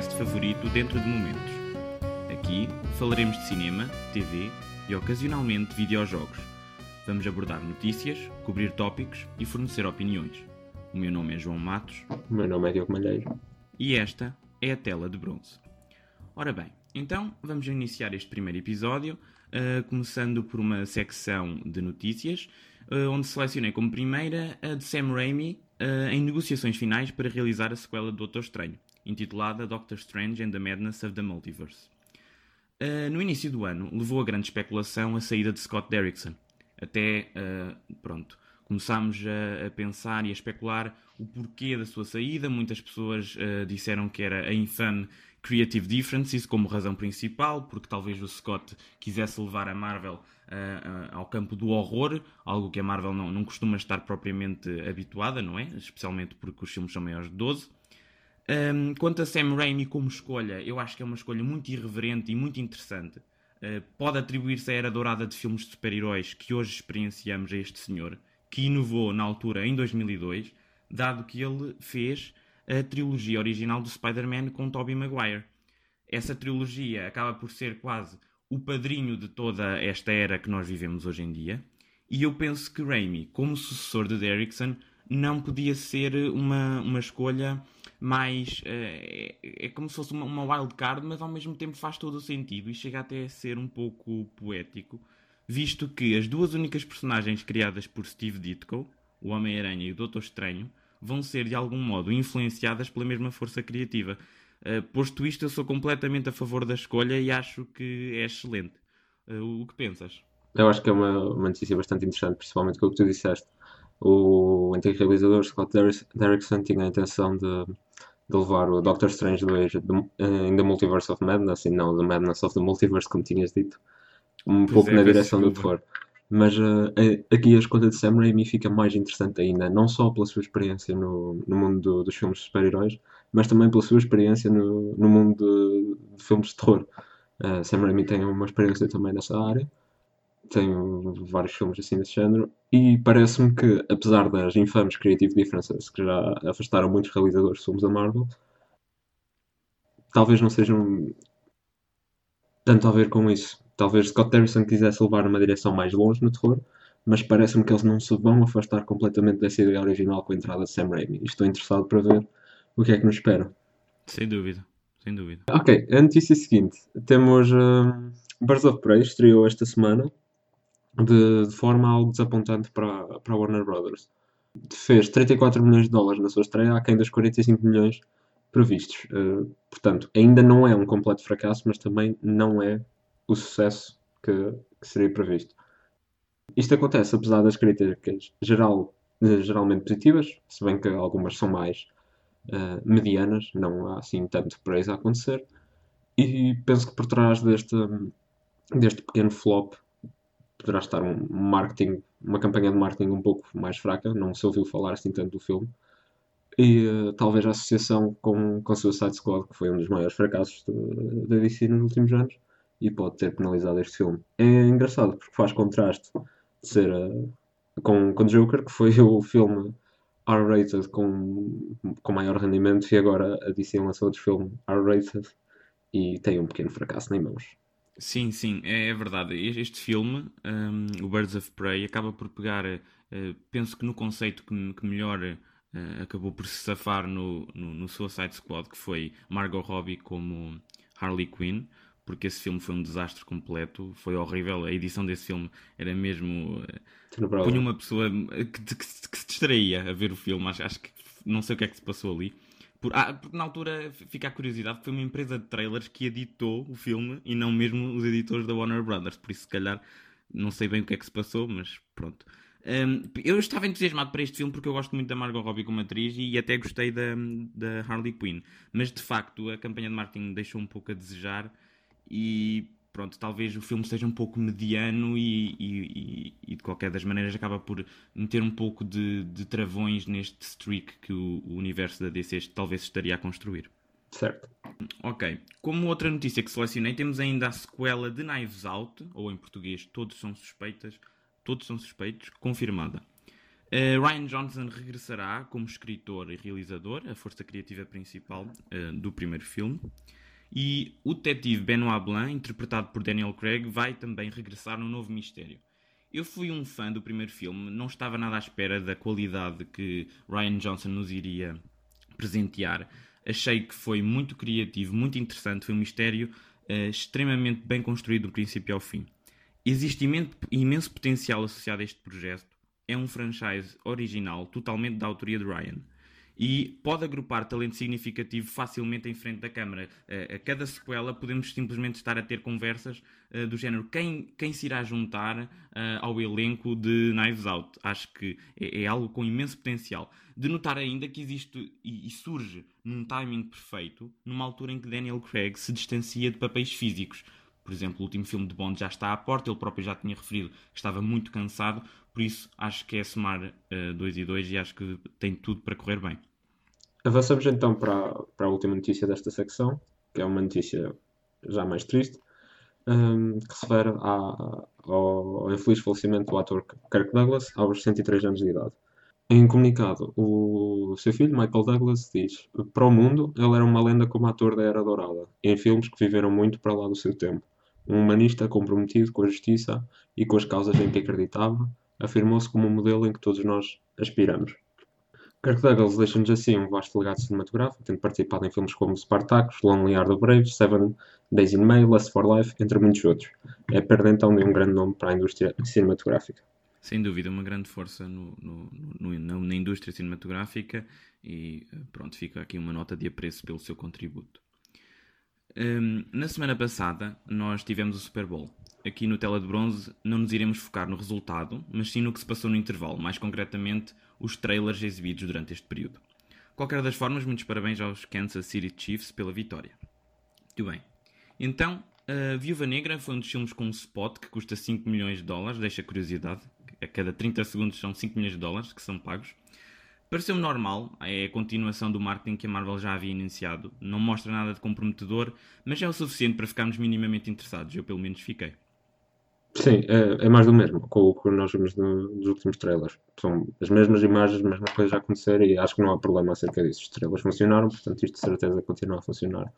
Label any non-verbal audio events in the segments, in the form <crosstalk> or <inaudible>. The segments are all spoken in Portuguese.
podcast favorito dentro de momentos. Aqui falaremos de cinema, TV e ocasionalmente videojogos. Vamos abordar notícias, cobrir tópicos e fornecer opiniões. O meu nome é João Matos. O meu nome é Diogo Malheiro. E esta é a tela de bronze. Ora bem, então vamos iniciar este primeiro episódio, uh, começando por uma secção de notícias, uh, onde selecionei como primeira a de Sam Raimi uh, em negociações finais para realizar a sequela do Doutor Estranho, intitulada Doctor Strange and the Madness of the Multiverse. no início do ano, levou a grande especulação a saída de Scott Derrickson. Até, pronto, começámos a, a, pensar e a especular o porquê da sua saída. Muitas pessoas disseram que era a infame Creative Differences como razão principal, porque talvez o Scott quisesse levar a Marvel uh, uh, ao campo do horror, algo que a Marvel não, não costuma estar propriamente habituada, não é? Especialmente porque os filmes são maiores de 12. Um, quanto a Sam Raimi como escolha, eu acho que é uma escolha muito irreverente e muito interessante. Uh, pode atribuir-se à era dourada de filmes de super-heróis que hoje experienciamos a este senhor, que inovou na altura em 2002, dado que ele fez a trilogia original do Spider-Man com Tobey Maguire. Essa trilogia acaba por ser quase o padrinho de toda esta era que nós vivemos hoje em dia. E eu penso que Raimi, como sucessor de Derrickson, não podia ser uma, uma escolha mais. É, é como se fosse uma, uma wild card, mas ao mesmo tempo faz todo o sentido e chega até a ser um pouco poético, visto que as duas únicas personagens criadas por Steve Ditko, o Homem-Aranha e o Doutor Estranho, vão ser de algum modo influenciadas pela mesma força criativa. Uh, posto isto, eu sou completamente a favor da escolha e acho que é excelente. Uh, o que pensas? Eu acho que é uma, uma notícia bastante interessante, principalmente com o que tu disseste. O antigo realizador Scott Derrickson tinha a intenção de, de levar o Doctor Strange 2 em The Multiverse of Madness e não The Madness of the Multiverse, como tinhas dito, um pois pouco é, na direção do Thor. Mas uh, aqui a escolha de Sam Raimi fica mais interessante ainda, não só pela sua experiência no, no mundo do, dos filmes de super-heróis, mas também pela sua experiência no, no mundo de, de, filmes de terror. Uh, Sam Raimi tem uma experiência também nessa área, tem vários filmes assim desse género, e parece-me que, apesar das infames Creative Differences que já afastaram muitos realizadores de filmes da Marvel, talvez não sejam tanto a ver com isso. Talvez Scott Derrickson quisesse levar numa direção mais longe no terror, mas parece-me que eles não se vão afastar completamente dessa ideia original com a entrada de Sam Raimi. estou interessado para ver o que é que nos espera. Sem dúvida, sem dúvida. Ok, a notícia seguinte. Temos uh, Birds of Prey, estreou esta semana, de, de, forma algo desapontante para, para a Warner Brothers. Fez 34 milhões de dólares na sua estreia, aquém dos 45 milhões previstos. Uh, portanto, ainda não é um completo fracasso, mas também não é o sucesso que, que seria previsto. Isto acontece apesar das críticas geral, geralmente positivas, se bem que algumas são mais uh, medianas, não há assim tanto praise a acontecer. E penso que por trás deste, deste pequeno flop poderá estar um marketing, uma campanha de marketing um pouco mais fraca, não se ouviu falar assim tanto do filme. E uh, talvez a associação com, com Suicide Squad, que foi um dos maiores fracassos da DC nos últimos anos, e pode ter penalizado este filme. É engraçado porque faz contraste de ser uh, com, com Joker, que foi <laughs> o filme R-rated com, com maior rendimento, e agora a DC lançou outro filme R-rated e tem um pequeno fracasso em mãos. Sim, sim, é, é verdade. Este filme, um, o Birds of Prey, acaba por pegar, uh, penso que no conceito que, que melhor uh, acabou por se safar no, no, no Suicide Squad, que foi Margot Robbie como Harley Quinn porque esse filme foi um desastre completo, foi horrível. A edição desse filme era mesmo. Eh, punha uma pessoa que, que, que, se distraía a ver o filme, acho, acho, que não sei o que é que se passou ali. Por, ah, porque na altura fica a curiosidade, foi uma empresa de trailers que editou o filme e não mesmo os editores da Warner Brothers, por isso se calhar não sei bem o que é que se passou, mas pronto. Um, eu estava entusiasmado para este filme porque eu gosto muito da Margot Robbie como atriz e até gostei da, da Harley Quinn, mas de facto a campanha de marketing deixou um pouco a desejar e pronto, talvez o filme seja um pouco mediano e, e, e, de qualquer das maneiras acaba por meter um pouco de, de travões neste streak que o, o, universo da DC talvez estaria a construir. Certo. Ok. Como outra notícia que selecionei, temos ainda a sequela de Knives Out, ou em português Todos São Suspeitas, Todos São Suspeitos, confirmada. Uh, Ryan Johnson regressará como escritor e realizador, a força criativa principal uh, do primeiro filme. E o detetive Benoit Blanc, interpretado por Daniel Craig, vai também regressar no novo mistério. Eu fui um fã do primeiro filme, não estava nada à espera da qualidade que Ryan Johnson nos iria presentear. Achei que foi muito criativo, muito interessante, foi um mistério uh, extremamente bem construído do princípio ao fim. Existe imenso potencial associado a este projeto. É um franchise original, totalmente da autoria de Ryan e pode agrupar talento significativo facilmente em frente da câmara. A cada sequela podemos simplesmente estar a ter conversas uh, do género quem, quem se irá juntar uh, ao elenco de Knives Out. Acho que é, é, algo com imenso potencial. De notar ainda que existe e surge num timing perfeito, numa altura em que Daniel Craig se distancia de papéis físicos. Por exemplo, o último filme de Bond já está à porta, ele próprio já tinha referido que estava muito cansado, por isso acho que é somar 2 uh, e 2 e acho que tem tudo para correr bem. Avançamos então para, para a última notícia desta secção, que é uma notícia já mais triste, um, que se refere à, ao, ao infeliz falecimento do ator Kirk Douglas aos 103 anos de idade. Em comunicado, o seu filho, Michael Douglas, diz: Para o mundo, ele era uma lenda como ator da Era Dourada, em filmes que viveram muito para lá do seu tempo. Um humanista comprometido com a justiça e com as causas em que acreditava, afirmou-se como um modelo em que todos nós aspiramos. Kirk Douglas deixa-nos assim um vasto legado cinematográfico, tendo participado em filmes como Spartacus, Lonely Heart of Braves, Seven Days in May, Lust for Life, entre muitos outros. É perda então de um grande nome para a indústria cinematográfica. Sem dúvida, uma grande força no, no, no, na indústria cinematográfica e pronto, fica aqui uma nota de apreço pelo seu contributo. Um, na semana passada nós tivemos o Super Bowl. Aqui no Tela de Bronze não nos iremos focar no resultado, mas sim no que se passou no intervalo, mais concretamente os trailers exibidos durante este período. Qualquer das formas, muitos parabéns aos Kansas City Chiefs pela vitória. Muito bem. Então, a Viúva Negra foi um dos filmes com um spot que custa 5 milhões de dólares, deixa curiosidade. A cada 30 segundos são 5 milhões de dólares que são pagos. Pareceu-me normal, é a continuação do marketing que a Marvel já havia iniciado. Não mostra nada de comprometedor, mas é o suficiente para ficarmos minimamente interessados. Eu, pelo menos, fiquei. Sim, é, é mais do mesmo com o que nós vimos no, nos últimos trailers. São as mesmas imagens, as mesmas coisas a acontecer e acho que não há problema acerca disso. Os trailers funcionaram, portanto, isto de certeza continua a funcionar.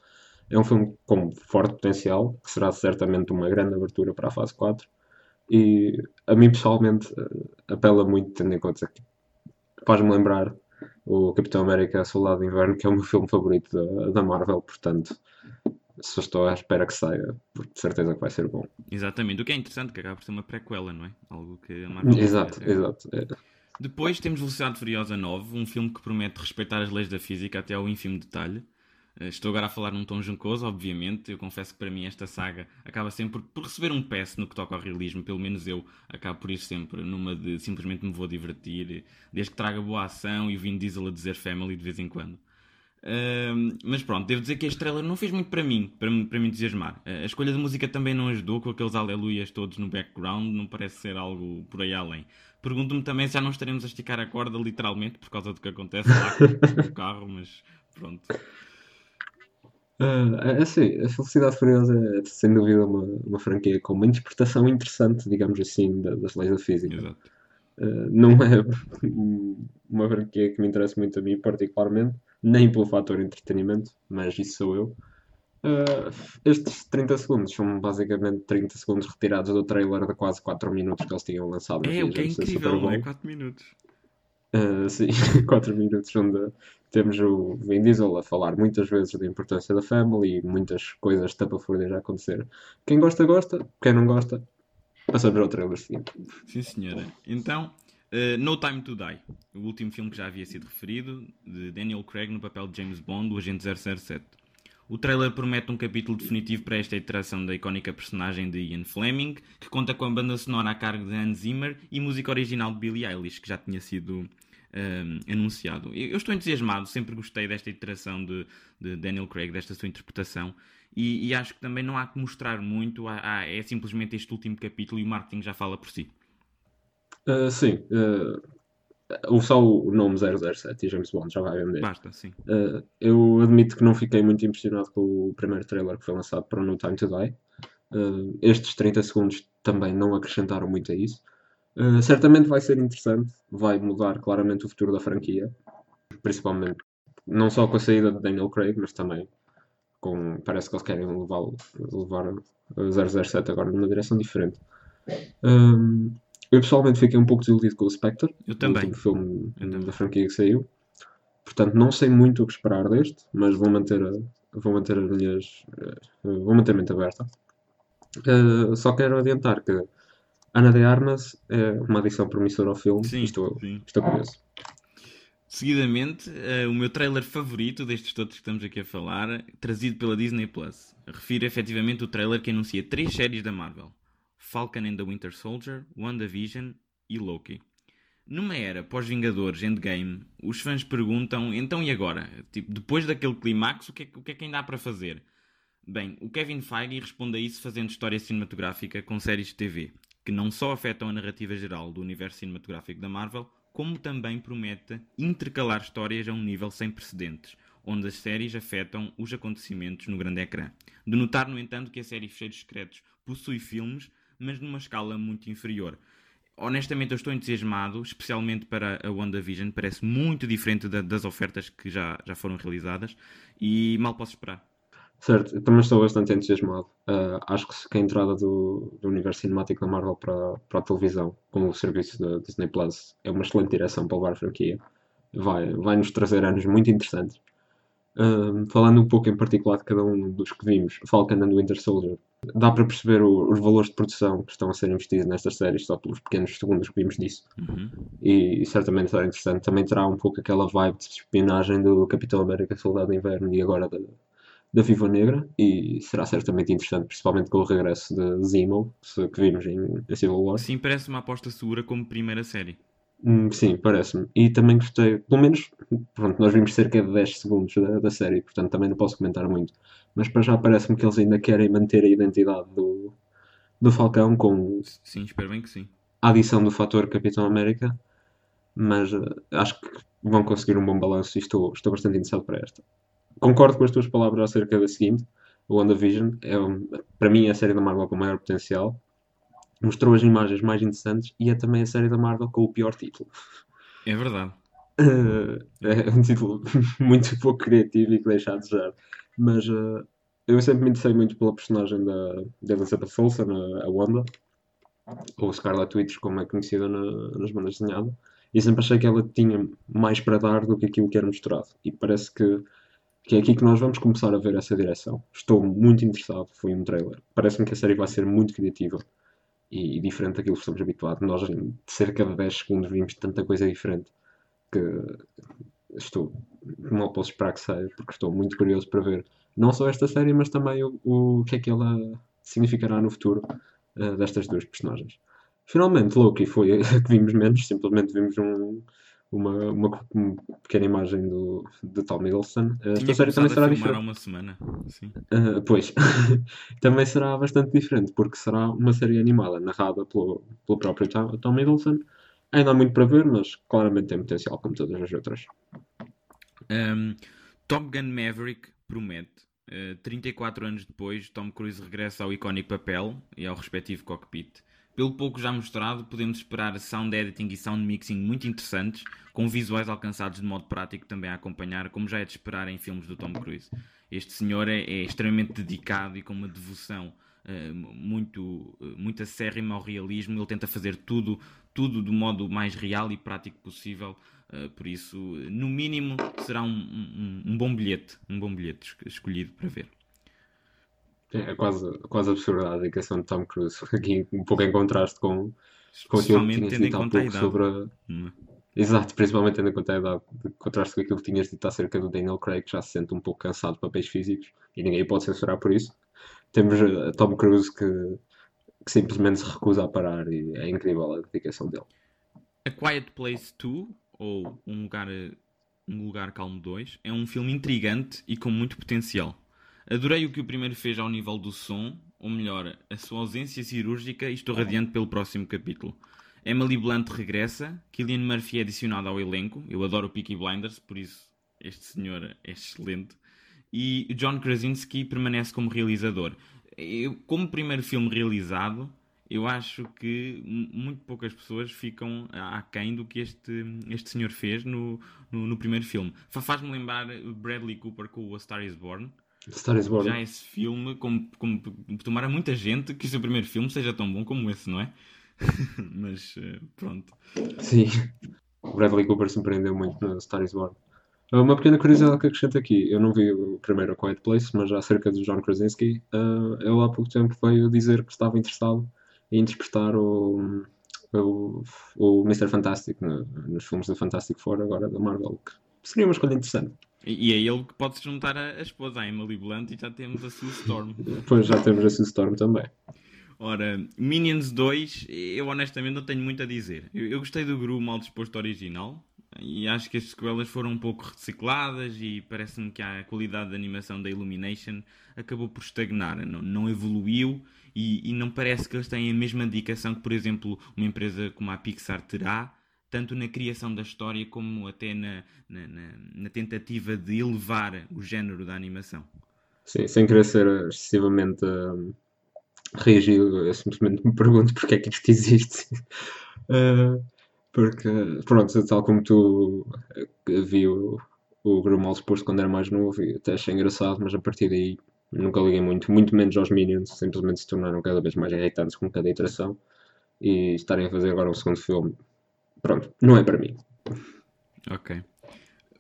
É um filme com forte potencial, que será certamente uma grande abertura para a fase 4 e a mim pessoalmente eh, apela muito, tendo em conta que faz-me lembrar o Capitão América Soldado de Inverno, que é o meu filme favorito da, da Marvel, portanto só estou à espera que saia, porque de certeza que vai ser bom. Exatamente, o que é interessante, que acaba por ser uma prequela, não é? Algo que a Marvel Exato, exato. É. Depois temos Velocidade Furiosa 9, um filme que promete respeitar as leis da física até ao ínfimo detalhe. Eh, estou agora a falar num tom juncoso, obviamente. Eu confesso que para mim esta saga acaba sempre por receber um PS no que toca ao realismo. Pelo menos eu acabo por ir sempre numa de simplesmente me vou divertir, desde que traga boa ação e o Vin Diesel a dizer family de vez em quando. Uh, mas pronto, devo dizer que este trailer não fez muito para mim, para, para me entusiasmar. Uh, a escolha da música também não ajudou, com aqueles aleluias todos no background, não parece ser algo por aí além. Pergunto-me também se já não estaremos a esticar a corda, literalmente, por causa do que acontece lá com o <laughs> carro, mas pronto. Uh, é assim, a Felicidade Furiosa é sem dúvida uma, uma franquia com uma interpretação interessante, digamos assim, das leis da física. Exato. Uh, não é <laughs> uma franquia que me interessa muito a mim, particularmente nem pelo fator entretenimento, mas isso sou eu. Uh, estes 30 segundos são basicamente 30 segundos retirados do trailer de quase 4 minutos que eles tinham lançado. É, o que é incrível, não é? 4 minutos. Uh, sim, <laughs> 4 minutos onde temos o Vin Diesel a falar muitas vezes da importância da family e muitas coisas tapafúrdias a acontecer. Quem gosta, gosta. Quem não gosta, passamos ao trailer seguinte. Sim, senhora. Então, Uh, no Time to Die, o último filme que já havia sido referido, de Daniel Craig no papel de James Bond, o agente 007. O trailer promete um capítulo definitivo para esta iteração da icónica personagem de Ian Fleming, que conta com a banda sonora a cargo de Hans Zimmer e música original de Billie Eilish, que já tinha sido uh, anunciado. Eu, eu, estou entusiasmado, sempre gostei desta iteração de, de Daniel Craig, desta sua interpretação, e, e, acho que também não há que mostrar muito, há, há, é simplesmente este último capítulo e o marketing já fala por si. Uh, sim. Uh, só o nome 007 e James Bond já vai vender. Basta, sim. Uh, eu admito que não fiquei muito impressionado com o primeiro trailer que foi lançado para No Time to Die. Uh, estes 30 segundos também não acrescentaram muito a isso. Uh, certamente vai ser interessante, vai mudar claramente o futuro da franquia, principalmente não só com a saída de Daniel Craig, mas também com. Parece que eles querem levar, levar o 007 agora numa direção diferente. Um, eu pessoalmente fiquei um pouco desiludido com o Spectre, eu também. o filme da franquia que saiu. Portanto, não sei muito o que esperar deste, mas vou manter, vou manter as minhas. Uh, vou manter a mente aberta. Uh, só quero adiantar que Ana de Armas é uma adição promissora ao filme. Sim, estou, sim. estou curioso. Seguidamente, uh, o meu trailer favorito destes todos que estamos aqui a falar, trazido pela Disney Plus. Refiro efetivamente o trailer que anuncia três séries da Marvel: Falcon and the Winter Soldier, WandaVision e Loki. Numa era pós-Vingadores Endgame, os fãs perguntam: então e agora? Tipo, depois daquele clímax, o que, é, o que é que ainda há para fazer? Bem, o Kevin Feige responde a isso fazendo história cinematográfica com séries de TV, que não só afetam a narrativa geral do universo cinematográfico da Marvel, como também promete intercalar histórias a um nível sem precedentes, onde as séries afetam os acontecimentos no grande ecrã. De notar, no entanto, que a série Fecheiros Secretos possui filmes, mas numa escala muito inferior. Honestamente, eu estou entusiasmado, especialmente para a WandaVision, parece muito diferente da, das ofertas que já, já foram realizadas e mal posso esperar. Certo, eu também estou bastante entusiasmado. Uh, acho que a entrada do, do universo cinemático da Marvel para, para a televisão, com o serviço da Disney Plus, é uma excelente direção para levar a franquia. Vai, vai nos trazer anos muito interessantes. Falando um pouco em particular de cada um dos que vimos, Falcon and Winter Soldier, dá para perceber o, os valores de produção que estão a ser investidos nestas séries, só pelos pequenos segundos que vimos disso. Uhum. E, e, certamente será interessante. Também terá um pouco aquela vibe de espionagem do Capitão América Soldado de Inverno e agora da, da Viva Negra e será certamente interessante, principalmente com o regresso de Zemo, que vimos em Civil War. Sim, parece uma aposta segura como primeira série. Hum, sim, parece-me. E também gostei, pelo menos, pronto, nós vimos cerca de 10 segundos da, da série, portanto também não posso comentar muito. Mas para já parece-me que eles ainda querem manter a identidade do, do Falcão com. Sim, espero bem que sim. A adição do fator Capitão América, mas uh, acho que vão conseguir um bom balanço e estou, estou bastante interessado para esta concordo com as tuas palavras acerca da seguinte. O WandaVision é, para mim, é a série da Marvel com maior potencial. Mostrou as imagens mais interessantes e é também a série da Marvel com o pior título. É verdade. Uh, <laughs> é um título <laughs> muito pouco criativo e que deixa a desejar. Mas uh, eu sempre me interessei muito pela personagem da, da Elizabeth Olsen, a, a Wanda, ou Scarlet Witch, como é conhecida na, nas bandas desenhadas, e sempre achei que ela tinha mais para dar do que aquilo que era mostrado. E parece que que é aqui que nós vamos começar a ver essa direção. Estou muito interessado, foi um trailer. Parece-me que a série vai ser muito criativa e, diferente daquilo que estamos habituados. Nós, em cerca de 10 segundos, vimos tanta coisa diferente que estou, mal posso esperar que saia, porque estou muito curioso para ver não só esta série, mas também o, o que é que ela significará no futuro uh, destas duas personagens. Finalmente, Loki foi <laughs> a que vimos menos, simplesmente vimos um, uma, uma, pequena imagem do, de Tom Hiddleston. Uh, esta série também será diferente. uma semana. Uh, pois, <laughs> também será bastante diferente, porque será uma série animada, narrada pelo, pelo próprio Tom, Tom Hiddleston. Ainda há muito para ver, mas claramente tem potencial, como todas as outras. Um, Top Gun Maverick promete. Uh, 34 anos depois, Tom Cruise regressa ao icónico papel e ao respectivo cockpit. Pelo pouco já mostrado, podemos esperar sound editing e sound mixing muito interessantes, com visuais alcançados de modo prático também a acompanhar, como já é de esperar em filmes do Tom Cruise. Este senhor é, é extremamente dedicado e com uma devoção uh, muito, uh, muito acérrima ao realismo. Ele tenta fazer tudo, tudo do modo mais real e prático possível. Uh, por isso, no mínimo, será um, um, um bom bilhete, um bom bilhete escolhido para ver. É quase, quase absurda a dedicação de Tom Cruise, <laughs> aqui um pouco em contraste com, com aquilo que tinhas dito há pouco sobre a... Hum. Exato, principalmente tendo em conta a idade, de contraste com aquilo que tinhas dito acerca do Daniel Craig, que já se sente um pouco cansado de papéis físicos e ninguém pode censurar por isso. Temos a eh, Tom Cruise que, que simplesmente se recusa a parar e é incrível a dedicação dele. A Quiet Place 2, ou Um Lugar, um Lugar Calmo 2, é um filme intrigante e com muito potencial. Adorei o que o primeiro fez ao nível do som, ou melhor, a sua ausência cirúrgica, e estou radiante pelo próximo capítulo. Emily Blunt regressa, Killian Murphy é adicionado ao elenco, eu adoro o Peaky Blinders, por isso este senhor é excelente, e John Krasinski permanece como realizador. Eu, como primeiro filme realizado, eu acho que muito poucas pessoas ficam aquém do que este, este senhor fez no, no, no primeiro filme. Faz-me lembrar Bradley Cooper com o A Star is Born. Star is Born. Já esse filme, como, como tomara muita gente que o seu primeiro filme seja tão bom como esse, não é? <laughs> Mas eh, pronto. Sim. Bradley Cooper surpreendeu muito no Star is Born. Uma pequena curiosidade que acrescento aqui. Eu não vi o primeiro A Quiet Place, mas acerca do John Krasinski, uh, ele há pouco tempo veio dizer que estava interessado em interpretar o, o, o Mr. Fantastic no, nos filmes do Fantastic Four agora da Marvel, que seria uma escolha interessante. E, é ele que pode se juntar a, a esposa, a Emily Blunt, e já temos a Sue Storm. <laughs> Pois, já temos a Sue Storm também. Ora, Minions 2, eu honestamente não tenho muito a dizer. Eu, eu gostei do Gru mal disposto original, e acho que as sequelas foram um pouco recicladas e parece-me que a qualidade da animação da Illumination acabou por estagnar, não, não evoluiu e, e, não parece que eles têm a mesma dedicação que, por exemplo, uma empresa como a Pixar terá, tanto na criação da história como até na, na, na, na tentativa de elevar o género da animação. Sim, sem querer ser excessivamente um, rígido, eu simplesmente me pergunto porque é que isto existe. uh, <laughs> porque, pronto, tal como tu eh, vi o, o Grumal exposto quando era mais novo e até achei engraçado, mas a partir daí nunca liguei muito, muito menos aos Minions, simplesmente se tornaram cada vez mais irritantes com cada iteração e estarem a fazer agora um segundo filme, pronto, não é para mim. Ok.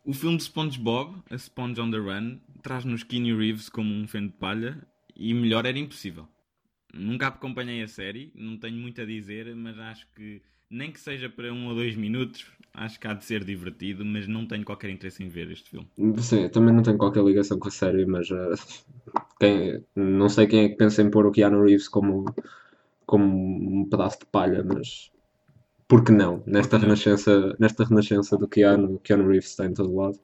O filme de SpongeBob, A Sponge on the Run, traz-nos Keanu Reeves como um feno de palha e melhor era impossível. Nunca acompanhei a série, não tenho muito a dizer, mas acho que nem que seja para um ou dois minutos, acho que há de ser divertido, mas não tenho qualquer interesse em ver este filme. Sim, também não tenho qualquer ligação com a série, mas uh, quem, não sei quem é que pensa em pôr o Keanu Reeves como, como um pedaço de palha, mas por que não? Nesta renascença, nesta renascença do Keanu, Keanu Reeves está em todo lado.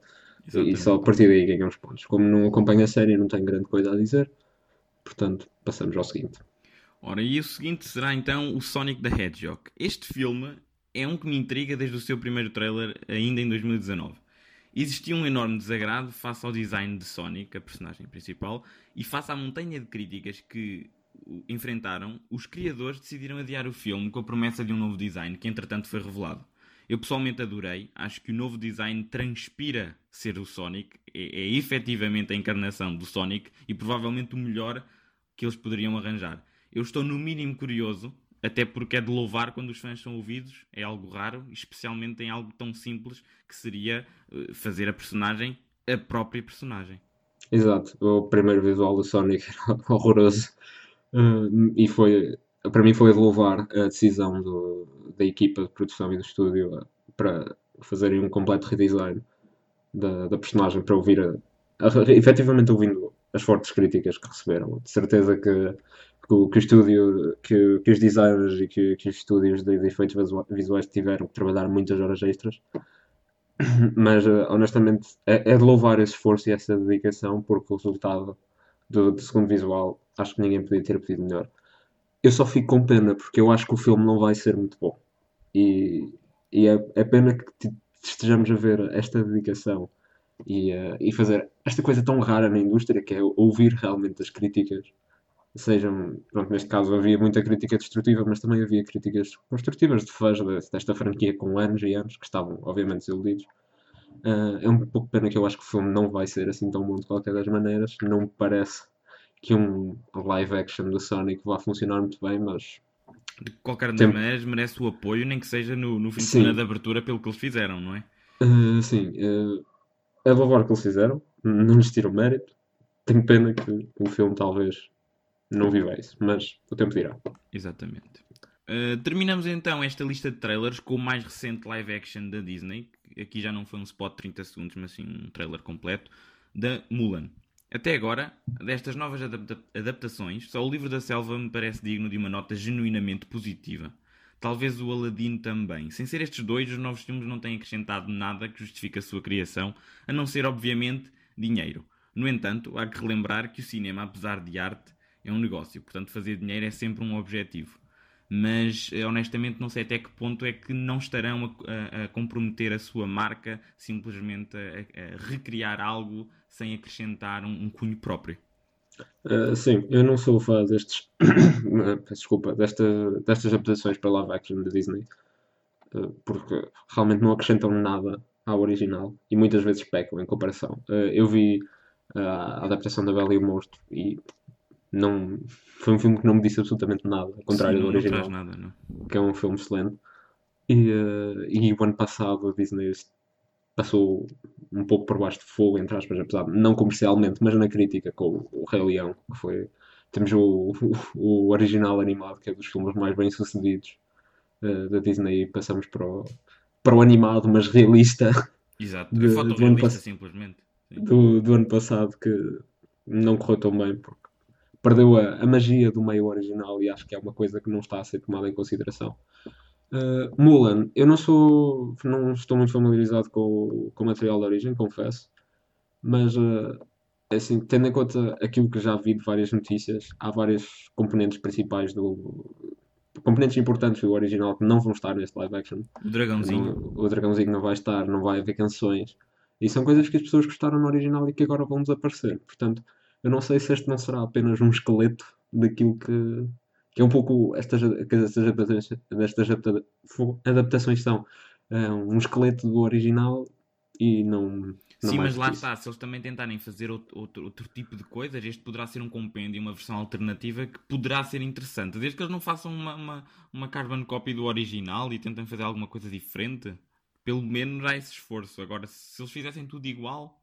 Exatamente. E só a partir daí ganhamos pontos. Como não acompanho a série, não tenho grande coisa a dizer. Portanto, passamos ao seguinte. Ora, e o seguinte será então o Sonic the Hedgehog. Este filme é um que me intriga desde o seu primeiro trailer, ainda em 2019. Existia um enorme desagrado face ao design de Sonic, a personagem principal, e face à montanha de críticas que enfrentaram, os criadores decidiram adiar o filme com a promessa de um novo design, que entretanto foi revelado. Eu pessoalmente adorei, acho que o novo design transpira ser o Sonic, é, é efetivamente a encarnação do Sonic e provavelmente o melhor que eles poderiam arranjar. Eu estou no mínimo curioso, até porque é de louvar quando os fãs são ouvidos, é algo raro, especialmente em algo tão simples que seria eh, fazer a personagem a própria personagem. Exato, o primeiro visual do Sonic <laughs> era horroroso uh, e foi, para mim foi de louvar a decisão do, da equipa de produção e do estúdio para fazerem um completo redesign da, da personagem para ouvir a, a, efetivamente ouvindo as fortes críticas que receberam. De certeza que que, que o estúdio, que, que os designers e que, que os estúdios de, de, efeitos visuais tiveram que trabalhar muitas horas extras. Mas, uh, honestamente, é, é, de louvar esse esforço e essa dedicação, porque o resultado do, do, segundo visual acho que ninguém podia ter pedido melhor. Eu só fico com pena, porque eu acho que o filme não vai ser muito bom. E, e é, é pena que estejamos a ver esta dedicação e, uh, e fazer esta coisa tão rara na indústria, que é ouvir realmente as críticas sejam, pronto, neste caso havia muita crítica destrutiva, mas também havia críticas construtivas de fãs desta franquia com anos e anos que estavam, obviamente, desiludidos. Uh, é um pouco pena que eu acho que o filme não vai ser assim tão bom de qualquer das maneiras. Não me parece que um live action do Sonic vá funcionar muito bem, mas. De qualquer das maneiras, merece o apoio, nem que seja no, no fim de semana de abertura, pelo que eles fizeram, não é? Uh, sim, uh, é louvar o que eles fizeram, não lhes tiro mérito. Tenho pena que o filme talvez não viva isso, mas o tempo dirá. Exatamente. Uh, terminamos então esta lista de trailers com o mais recente live action da Disney. Aqui já não foi um spot de 30 segundos, mas sim um trailer completo. Da Mulan. Até agora, destas novas adapta adaptações, só o livro da selva me parece digno de uma nota genuinamente positiva. Talvez o Aladdin também. Sem ser estes dois, os novos filmes não têm acrescentado nada que justifique a sua criação, a não ser, obviamente, dinheiro. No entanto, há que relembrar que o cinema, apesar de arte, é um negócio, portanto fazer dinheiro é sempre um objetivo. Mas eh, honestamente não sei até que ponto é que não estarão a, a, comprometer a sua marca simplesmente a, a, recriar algo sem acrescentar um, um cunho próprio. Uh, sim, eu não sou fã destes. <coughs> desculpa, desta, destas adaptações para live action da Disney, uh, porque realmente não acrescentam nada ao original e muitas vezes pecam em comparação. Uh, eu vi a adaptação da Bela e o Monstro e não foi um filme que não me disse absolutamente nada, ao contrário Sim, do não, não original, nada, não. que é um filme excelente. E, uh, e o ano passado a Disney passou um pouco por baixo de fogo, entre aspas, apesar de não comercialmente, mas na crítica com o Rei Leão, que foi. Temos o, o, <laughs> o original animado, que é dos filmes mais bem sucedidos uh, da Disney, e passamos para o, para o animado, mas realista. <laughs> Exato, De- é do fotorrealista simplesmente. Sim. do, do ano passado que não correu tão bem porque perdeu a, a magia do meio original e acho que é uma coisa que não está a ser tomada em consideração. Uh, Mulan, eu não sou, não estou muito familiarizado com, o- com o material de origem, confesso, mas uh, assim, tendo em conta aquilo que já vi de várias notícias, há várias componentes principais do componentes importantes do original que não vão estar neste live action. O dragãozinho. Não- o dragãozinho não vai estar, não vai haver canções. E são coisas que as pessoas gostaram no original e que agora vão desaparecer. Portanto, eu não sei se este não será apenas um esqueleto daquilo que, que é um pouco estas, que estas adaptações, são. É um esqueleto do original e não. não Sim, mais mas lá está, se eles também tentarem fazer outro, outro, outro tipo de coisas, este poderá ser um compêndio, uma versão alternativa que poderá ser interessante. Desde que eles não façam uma, uma, uma carbon copy do original e tentem fazer alguma coisa diferente, pelo menos há esse esforço. Agora, se eles fizessem tudo igual,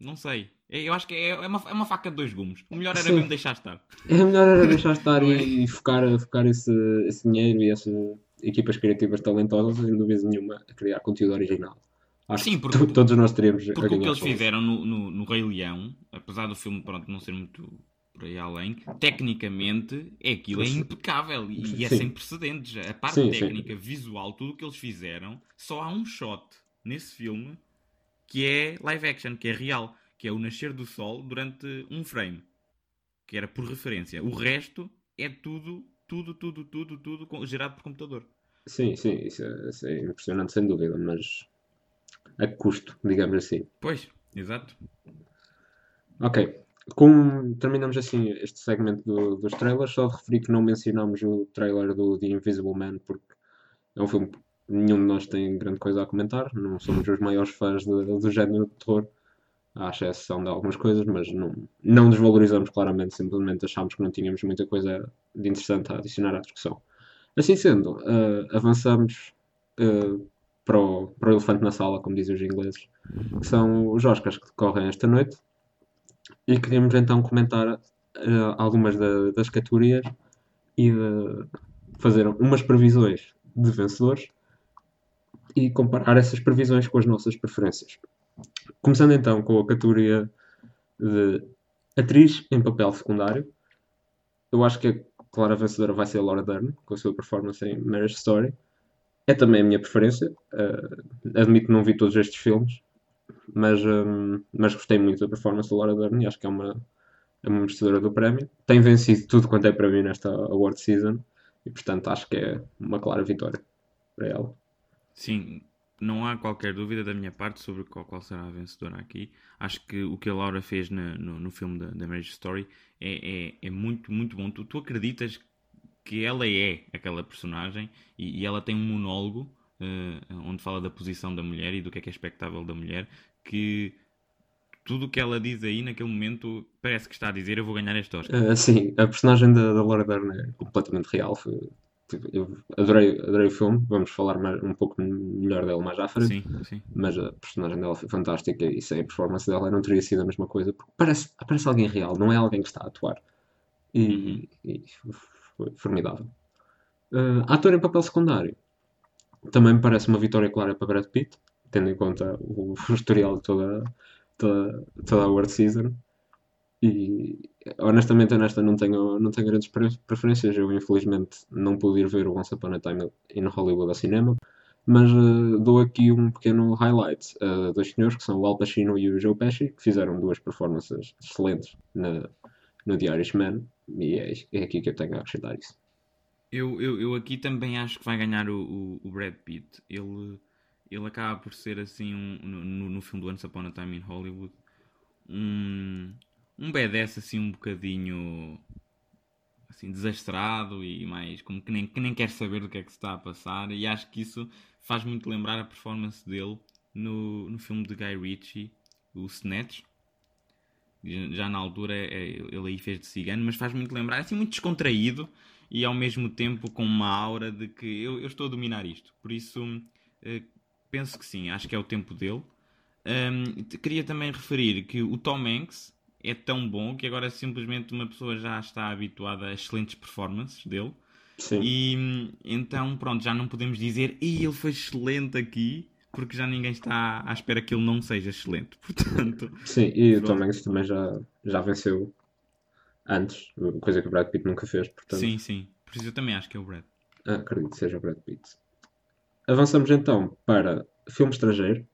não sei. É- Eu acho que é, é, uma, é uma faca de dois gumes. O melhor era Sim. mesmo deixar estar. <laughs> É melhor era deixar estar é? e focar, focar esse, esse dinheiro e essas equipas criativas talentosas, sem dúvida nenhuma, a criar conteúdo original. Acho Sim, que porque- to- todos nós teríamos a Porque o que eles fizeram no, no, no Rei Leão, apesar do filme pronto, não ser muito por aí além, tecnicamente é aquilo, é Sim. impecável e, e é Sim. sem precedentes. A parte Sim, sim. técnica, visual, tudo o que eles fizeram, só há um shot nesse filme que é live action, que é real, que é o nascer do sol durante um frame, que era por referência. O resto é tudo, tudo, tudo, tudo, tudo gerado por computador. Sim, sim, isso é, isso é impressionante, sem dúvida, mas a custo, digamos assim. Pois, exato. Ok, como terminamos assim este segmento do- dos trailers, só de referir que não mencionámos o trailer do The Invisible Man, porque é um filme nenhum de nós tem grande coisa a comentar, não somos os maiores fãs de- do género de terror, à exceção de algumas coisas, mas não, não desvalorizamos claramente, simplesmente achámos que não tínhamos muita coisa de interessante a adicionar à discussão. Assim sendo, eh, avançamos eh, para, o, para o elefante na sala, como dizem os ingleses, que são os Oscars que decorrem esta noite. E queríamos então comentar eh, algumas da- das categorias e de fazer umas previsões de vencedores e comparar essas previsões com as nossas preferências. Começando então com a categoria de atriz em papel secundário. Eu acho que a clara vencedora vai ser a Laura Dern, com a sua performance em Marriage Story. É também a minha preferência. eh, admito que não vi todos estes filmes, mas, hum, mas gostei muito da performance da Laura Dern e acho que é uma, é uma merecedora do prémio. Tem vencido tudo quanto é para mim nesta award season e, portanto, acho que é uma clara vitória para ela. Sim, não há qualquer dúvida da minha parte sobre qual, qual será a vencedora aqui. Acho que o que a Laura fez no, no filme da, da Marriage Story é, é, é muito, muito bom. Tu, tu acreditas que ela é aquela personagem e, e ela tem um monólogo eh, onde fala da posição da mulher e do que é que é expectável da mulher, que tudo o que ela diz aí naquele momento parece que está a dizer eu vou ganhar este Oscar. Uh, sim, a personagem da, da Laura Dern é completamente real. Foi- eu adorei, adorei o filme. Vamos falar mais- um pouco melhor dela mais à frente. Sim, sim. Mas a personagem dela foi fantástica e sem a performance dela não teria sido a mesma coisa. Porque parece, parece alguém real, não é alguém que está a atuar. E, e foi formidável. Uh, ator em papel secundário. Também me parece uma vitória clara para Brad Pitt, tendo em conta o, o <laughs> historial de toda, toda, toda a World Season. E honestamente, eu nesta não tenho, não tenho grandes pre- preferências. Eu, infelizmente, não pude ir ver o Once Upon a Time in Hollywood ao cinema, mas eh, dou aqui um pequeno highlight a dois senhores que são o Al Pacino e o Joe Pesci, que fizeram duas performances excelentes na, no The Irishman, e é, é aqui que eu tenho a acrescentar isso. Eu, eu, eu aqui também acho que vai ganhar o, o, o Brad Pitt. Ele, ele acaba por ser assim um, no- no filme do Once Upon a Time in Hollywood um, um BDS assim um bocadinho assim desastrado e mais como que nem, que nem quer saber do que é que se está a passar e acho que isso faz muito lembrar a performance dele no, no filme de Guy Ritchie, o Snatch. Já na altura é, ele aí fez de cigano, mas faz muito lembrar, assim, muito descontraído e ao mesmo tempo com uma aura de que eu, eu estou a dominar isto. Por isso, uh, penso que sim, acho que é o tempo dele. Um, queria também referir que o Tom Hanks é tão bom que agora simplesmente uma pessoa já está habituada a excelentes performances dele. Sim. E então, pronto, já não podemos dizer e ele foi excelente aqui, porque já ninguém está à espera que ele não seja excelente. <laughs> Portanto, Sim, e pronto. o Tom Hanks também já, já venceu antes, coisa que o Brad Pitt nunca fez. Portanto... Sim, sim. Por isso eu também acho que é o Brad. Ah, acredito que seja o Brad Pitt. Avançamos então para filme estrangeiro.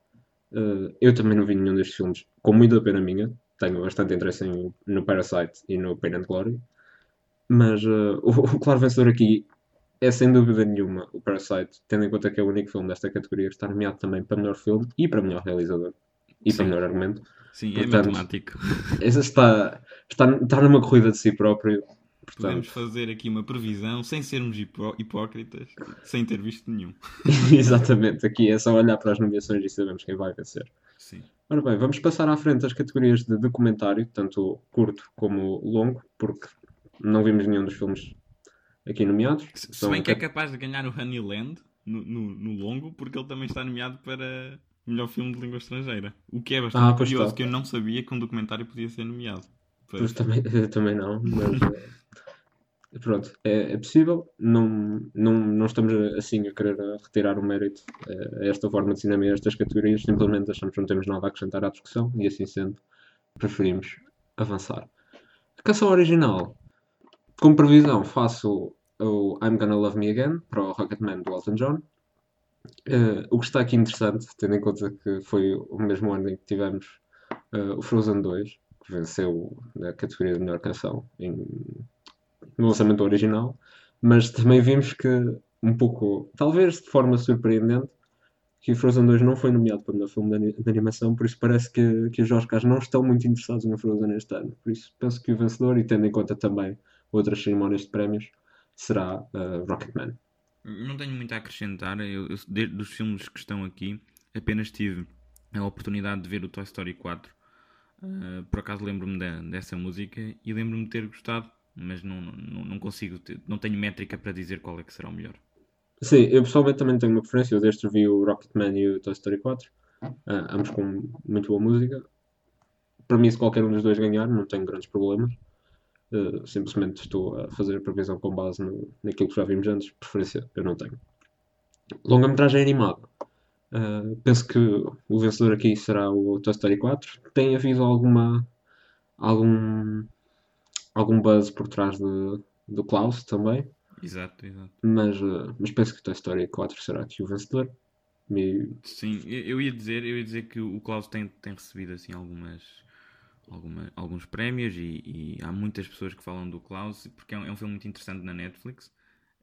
Uh, eu também não vi nenhum destes filmes, com muita pena minha. Tenho bastante interesse em, no Parasite e no Pain and Glory. Mas uh, <laughs> o, o, claro vencedor aqui é sem dúvida nenhuma o Parasite, tendo em conta que é o único filme desta categoria que está nomeado também para melhor filme e para melhor realizador e Sim. para melhor argumento. Sim, é Portanto, é matemático. <laughs> Está, está, está numa corrida de si próprio. Portanto... Podemos fazer aqui uma previsão sem sermos hipó hipócritas, sem ter visto nenhum. <laughs> Exatamente, aqui é só olhar para as nomeações e sabemos quem vai vencer. Sim. Ora bem, vamos passar à frente as categorias de documentário, tanto curto como longo, porque não vimos nenhum dos filmes aqui nomeados. Se, se bem que é capaz de ganhar o Honeyland no, no, no longo, porque ele também está nomeado para melhor filme de língua estrangeira. O que é bastante ah, curioso, está. que eu não sabia que um documentário podia ser nomeado. Pois também, eu <laughs> também não, mas eh, pronto, é, é, possível. Não, não, não estamos assim a querer retirar o mérito a esta forma de cinema e a estas categorias, simplesmente achamos que não temos nada a acrescentar à discussão e assim sendo, preferimos avançar. A canção original, como previsão, faço o I'm Gonna Love Me Again para o Rocketman do Elton John. Uh, o que está aqui interessante, tendo em conta que foi o mesmo ano em que tivemos uh, o Frozen 2, que venceu na categoria de melhor canção em, no lançamento original, mas também vimos que, um pouco, talvez de forma surpreendente, que Frozen 2 não foi nomeado para o melhor filme de, de animação, por isso parece que, que os Oscars não estão muito interessados no Frozen este ano. Por isso penso que o vencedor, e tendo em conta também outras cerimónias de prémios, será uh, Rocketman. Não tenho muito a acrescentar. Eu, eu, dos filmes que estão aqui, apenas tive a oportunidade de ver o Toy Story 4. Uh, ah, por acaso lembro-me de, dessa música e lembro-me de ter gostado, mas não, não, não consigo, não tenho métrica para dizer qual é que será o melhor. Sim, eu pessoalmente também tenho uma preferência. Eu destes vi o Rocketman e o Toy Story 4, uh, ah, ambos com muito boa música. Para mim, se qualquer um dos dois ganhar, não tenho grandes problemas. Uh, simplesmente estou a fazer a previsão com base no, naquilo que já vimos antes. Preferência eu não tenho. Longa-metragem animada. Uh, penso que o vencedor aqui será o Toy Story 4. Tem havido alguma algum algum buzz por trás de, do Klaus também. Exato, exato. Mas, uh, mas penso que o Toy Story 4 será aqui o vencedor. Me... Sim, eu ia dizer, eu ia dizer que o Klaus tem, tem recebido assim algumas alguma, alguns prémios e, e, há muitas pessoas que falam do Klaus porque é um, é um filme muito interessante na Netflix.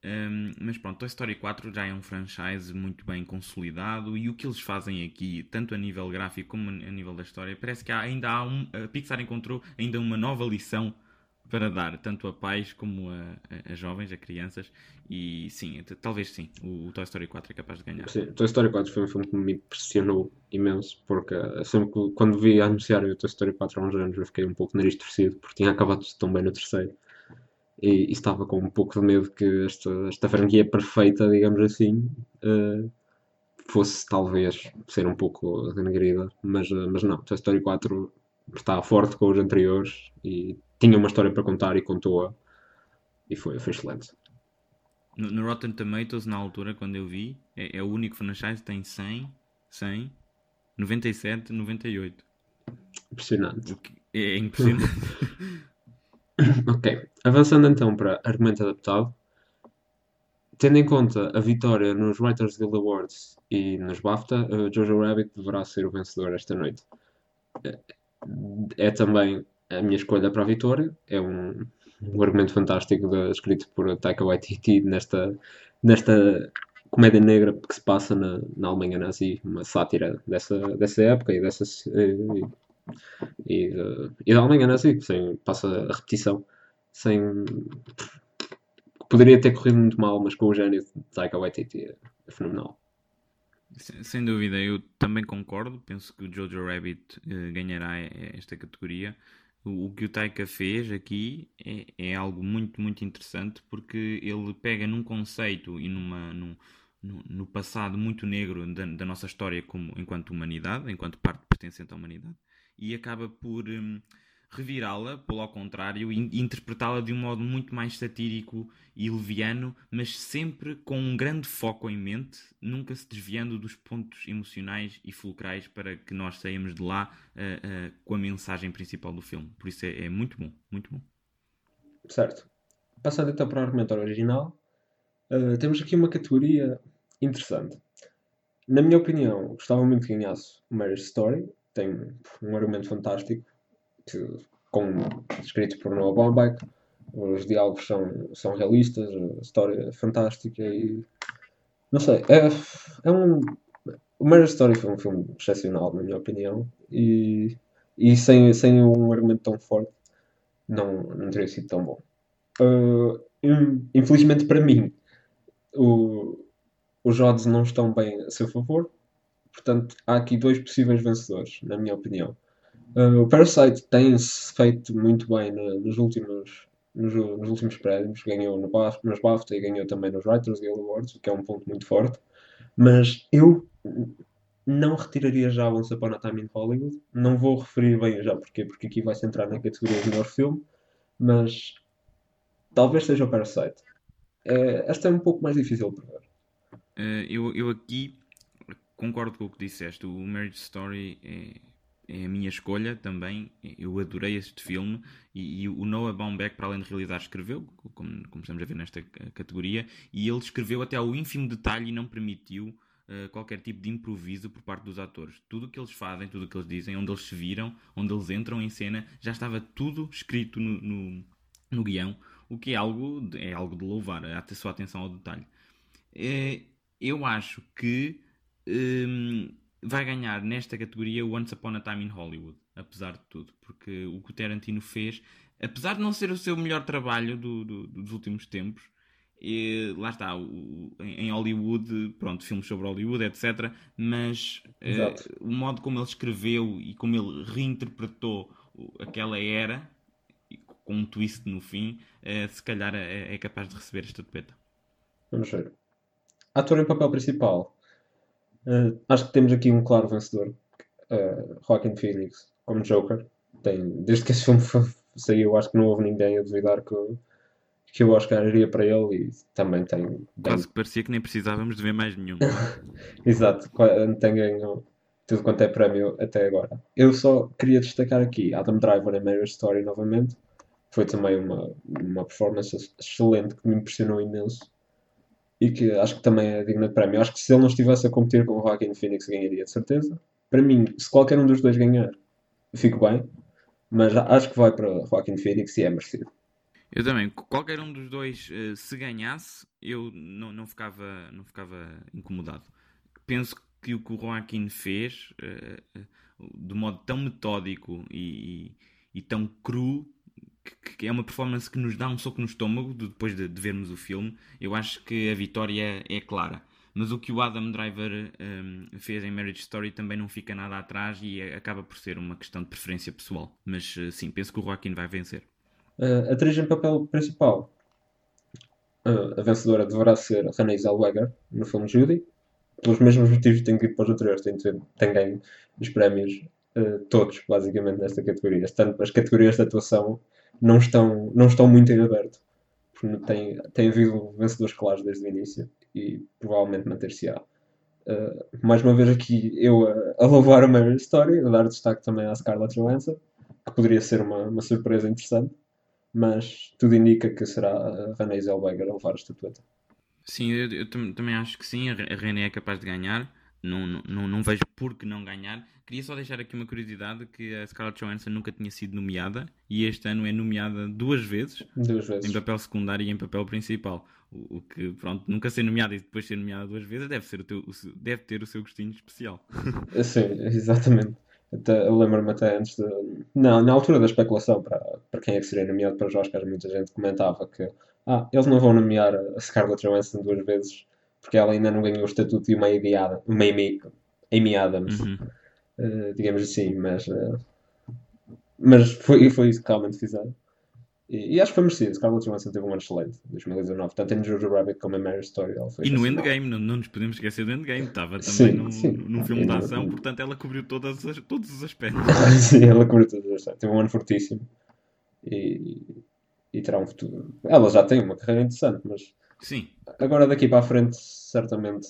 Um, mas pronto, Toy Story 4 já é um franchise muito bem consolidado e o que eles fazem aqui, tanto a nível gráfico como a nível da história, parece que há, ainda há um. A Pixar encontrou ainda uma nova lição para dar, tanto a pais como a, a, a jovens, a crianças. E sim, talvez sim, o, o, Toy Story 4 é capaz de ganhar. Sim, Toy Story 4 foi um filme que me impressionou imenso, porque sempre que, quando vi anunciar o Toy Story 4 há uns anos, eu fiquei um pouco nariz torcido, porque tinha acabado tão bem no terceiro. E, e, estava com um pouco de medo que esta, esta franquia perfeita, digamos assim, uh, fosse talvez ser um pouco denegrida, mas, uh, mas não, Toy Story 4 está forte com os anteriores e tinha uma história para contar e contou-a e foi, foi excelente. No, no, Rotten Tomatoes, na altura, quando eu vi, é, é o único franchise que tem 100, 100, 97, 98. Impressionante. É, é impressionante. <laughs> <laughs> ok, avançando então para argumento adaptado. Tendo em conta a vitória nos Writers Guild Awards e nos BAFTA, uh, Jojo Rabbit deverá ser o vencedor esta noite. É, é também a minha escolha para a vitória. É um, um argumento fantástico de, escrito por Taika Waititi nesta, nesta comédia negra que se passa na, na Alemanha nazi, uma sátira dessa, dessa época e dessa, E, e dá uma engana assim, sem, passa a repetição, sem. Poderia ter corrido muito mal, mas com o gênio de Taika Waititi é, é fenomenal. Sem, sem dúvida, eu também concordo. Penso que o Jojo Rabbit uh, ganhará esta categoria. O, que o Taika fez aqui é, é, algo muito, muito interessante porque ele pega num conceito e numa, num, no, no passado muito negro da, da, nossa história como enquanto humanidade, enquanto parte pertencente à humanidade, e acaba por hum, revirá-la, pelo ao contrário, e interpretá-la de um modo muito mais satírico e leviano, mas sempre com um grande foco em mente, nunca se desviando dos pontos emocionais e fulcrais para que nós saímos de lá uh, uh, com a mensagem principal do filme. Por isso é, é muito bom, muito bom. Certo. Passando então para o argumento original, uh, temos aqui uma categoria interessante. Na minha opinião, gostava muito que ganhasse Marriage Story. Tem um argumento fantástico, que, com, escrito por Noah Baumbach. Os diálogos são, são realistas, a história é fantástica e. Não sei, é, é um. O Marriage Story foi um filme excepcional, na minha opinião, e, e sem, sem um argumento tão forte não, não teria sido tão bom. Uh, infelizmente para mim, o, os odds não estão bem a seu favor. Portanto, há aqui dois possíveis vencedores, na minha opinião. Uh, o Parasite tem-se feito muito bem no, nos, últimos, nos, nos, últimos prémios. Ganhou no BAF, nos BAFTA e ganhou também nos Writers Guild Awards, o que é um ponto muito forte. Mas eu não retiraria já Once Upon a Time in Hollywood. Não vou referir bem já porquê, porque aqui vai-se entrar na categoria de melhor filme. Mas talvez seja o Parasite. É, esta é um pouco mais difícil de ver. Uh, eu, eu aqui concordo com o que disseste. O Marriage Story é, é a minha escolha também. Eu adorei este filme e, e, o Noah Baumbach, para além de realizar, escreveu, como, como estamos a ver nesta categoria, e ele escreveu até ao ínfimo detalhe e não permitiu uh, qualquer tipo de improviso por parte dos atores. Tudo o que eles fazem, tudo o que eles dizem, onde eles se viram, onde eles entram em cena, já estava tudo escrito no, no, no guião, o que é algo, é algo de louvar, a sua atenção ao detalhe. É, eu acho que um, vai ganhar nesta categoria Once Upon a Time in Hollywood, apesar de tudo, porque o que o Tarantino fez, apesar de não ser o seu melhor trabalho do, do, dos últimos tempos, e, lá está, o, em Hollywood, pronto, filmes sobre Hollywood, etc. Mas uh, o modo como ele escreveu e como ele reinterpretou aquela era, com um twist no fim, uh, se calhar é, é capaz de receber esta estatueta. Vamos ver. Ator em papel principal. Uh, acho que temos aqui um claro vencedor. Uh, Joaquin Phoenix, como Joker. Tem, desde que esse filme saiu, acho que não houve ninguém a duvidar que, que o Oscar iria para ele e também tem. Quase que parecia que nem precisávamos de ver mais nenhum. <laughs> Exato, tem ganho tudo quanto é prémio até agora. Eu só queria destacar aqui Adam Driver em Marriage Story novamente. Foi também uma, uma performance excelente que me impressionou imenso e que acho que também é digna de prémio. Acho que se ele não estivesse a competir com o Joaquin Phoenix, ganharia de certeza. Para mim, se qualquer um dos dois ganhar, fico bem, mas acho que vai para Joaquin Phoenix e é merecido. Eu também, qualquer um dos dois, eh, se ganhasse, eu não, não, ficava, não ficava incomodado. Penso que o que o Joaquim fez, eh, eh, de modo tão metódico e, e, e tão cru, que, que, é uma performance que nos dá um soco no estômago depois de, de, vermos o filme. Eu acho que a vitória é, clara. Mas o que o Adam Driver um, fez em Marriage Story também não fica nada atrás e acaba por ser uma questão de preferência pessoal. Mas uh, sim, penso que o Joaquim vai vencer. Uh, atriz em papel principal. Uh, a vencedora deverá ser Renée Zellweger no filme Judy. Pelos mesmos motivos que tenho ido para os anteriores, tem, tem ganho os prémios uh, todos, basicamente, nesta categoria. Tanto as categorias de atuação não estão, não estão muito em aberto. Tem, tem havido vencedores claros desde o início e provavelmente manter-se-á. Uh, mais uma vez aqui eu a, a louvar a Mary Story, a dar destaque também à Scarlett Johansson, que poderia ser uma, uma surpresa interessante, mas tudo indica que será a Renée Zellweger a levar a estatueta. Sim, eu, eu também acho que sim, a Renée é capaz de ganhar não, não, não vejo por que não ganhar. Queria só deixar aqui uma curiosidade que a Scarlett Johansson nunca tinha sido nomeada e este ano é nomeada duas vezes, duas vezes. em papel secundário e em papel principal. O, o, que, pronto, nunca ser nomeada e depois ser nomeada duas vezes deve, ser o teu, o, deve ter o seu gostinho especial. <laughs> Sim, exatamente. Até, eu lembro-me até antes de. Não, na altura da especulação para, para quem é que seria nomeado para os Oscars, muita gente comentava que ah, eles não vão nomear a Scarlett Johansson duas vezes porque ela ainda não ganhou o estatuto de uma Amy uma Amy, Amy Adams Uhum. uh, digamos assim, mas, uh, mas foi, foi isso que realmente fizeram. E, e acho que foi merecido. Scarlett Johansson teve um ano excelente, 2019, tanto em Jojo Rabbit como em Mary Story. E no. Endgame, não, não nos podemos esquecer do Endgame, estava também Sim, num, sim. num filme de no- ação, portanto ela cobriu todas as- todos os aspectos. <laughs> Sim, ela cobriu tudo. já Teve um ano fortíssimo e, e terá um futuro. Ela já tem uma carreira interessante, mas Sim, agora daqui para a frente, certamente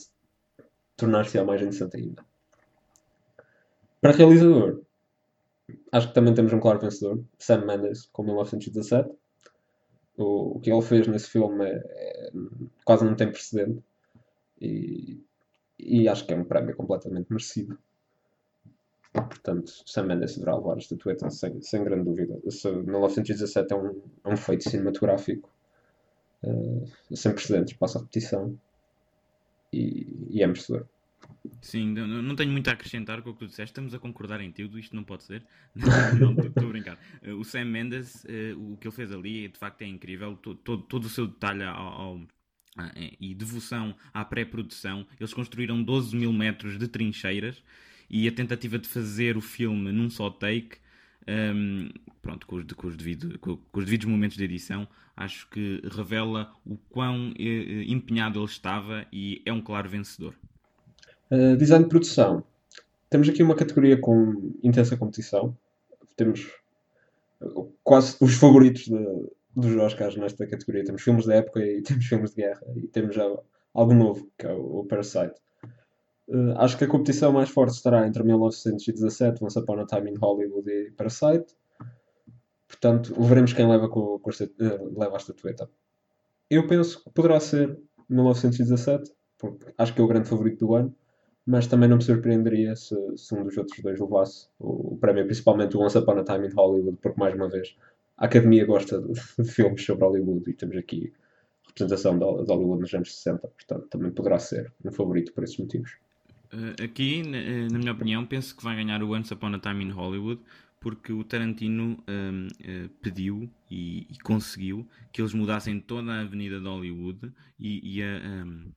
tornar-se-á mais interessante ainda. Para realizador, acho que também temos um claro vencedor, Sam Mendes, com 1917. O, o que ele fez nesse filme é, é- quase não tem precedente e, e acho que é um prémio completamente merecido. Portanto, Sam Mendes deverá levar a estatueta sem, sem grande dúvida. Esse 1917 é um, é um feito cinematográfico eh, sem precedentes, passa a repetição e, e é merecedor. sim, não, tenho muito a acrescentar com o que tu disseste, estamos a concordar em tudo, isto não pode ser. <laughs> Não, estou a brincar. Eh, O Sam Mendes, eh, o que ele fez ali, de facto é incrível, To- todo, todo o seu detalhe ao- ao- é, e devoção à pré-produção. Eles construíram 12 mil metros de trincheiras e a tentativa de fazer o filme num só take, hum, pronto, com os, com os devido- com- os devidos momentos de edição, acho que revela o quão eh, eh, empenhado ele estava e é um claro vencedor. Uh, design de produção. Temos aqui uma categoria com intensa competição. Temos uh, quase os favoritos de- dos Oscars nesta categoria. Temos filmes da época e <laughs> temos filmes de guerra. E temos já algo novo, que é o Parasite. Uh, acho que a competição mais forte estará entre 1917, Once Upon a Time in Hollywood e Parasite. Portanto, veremos quem leva, com, com uh, leva a estatueta. Eu penso que poderá ser 1917, porque acho que é o grande favorito do ano mas também não me surpreenderia se, se um dos outros dois levasse o, o prémio, principalmente o Once Upon a Time in Hollywood, porque mais uma vez a Academia gosta de, de filmes sobre Hollywood e temos aqui representação de, de Hollywood nos anos 60, portanto também poderá ser um favorito por esses motivos. Uh, aqui, na, eh, na minha opinião, penso que vai ganhar o Once Upon a Time in Hollywood porque o Tarantino um, uh, pediu e, e conseguiu que eles mudassem toda a avenida de Hollywood e, e a, um,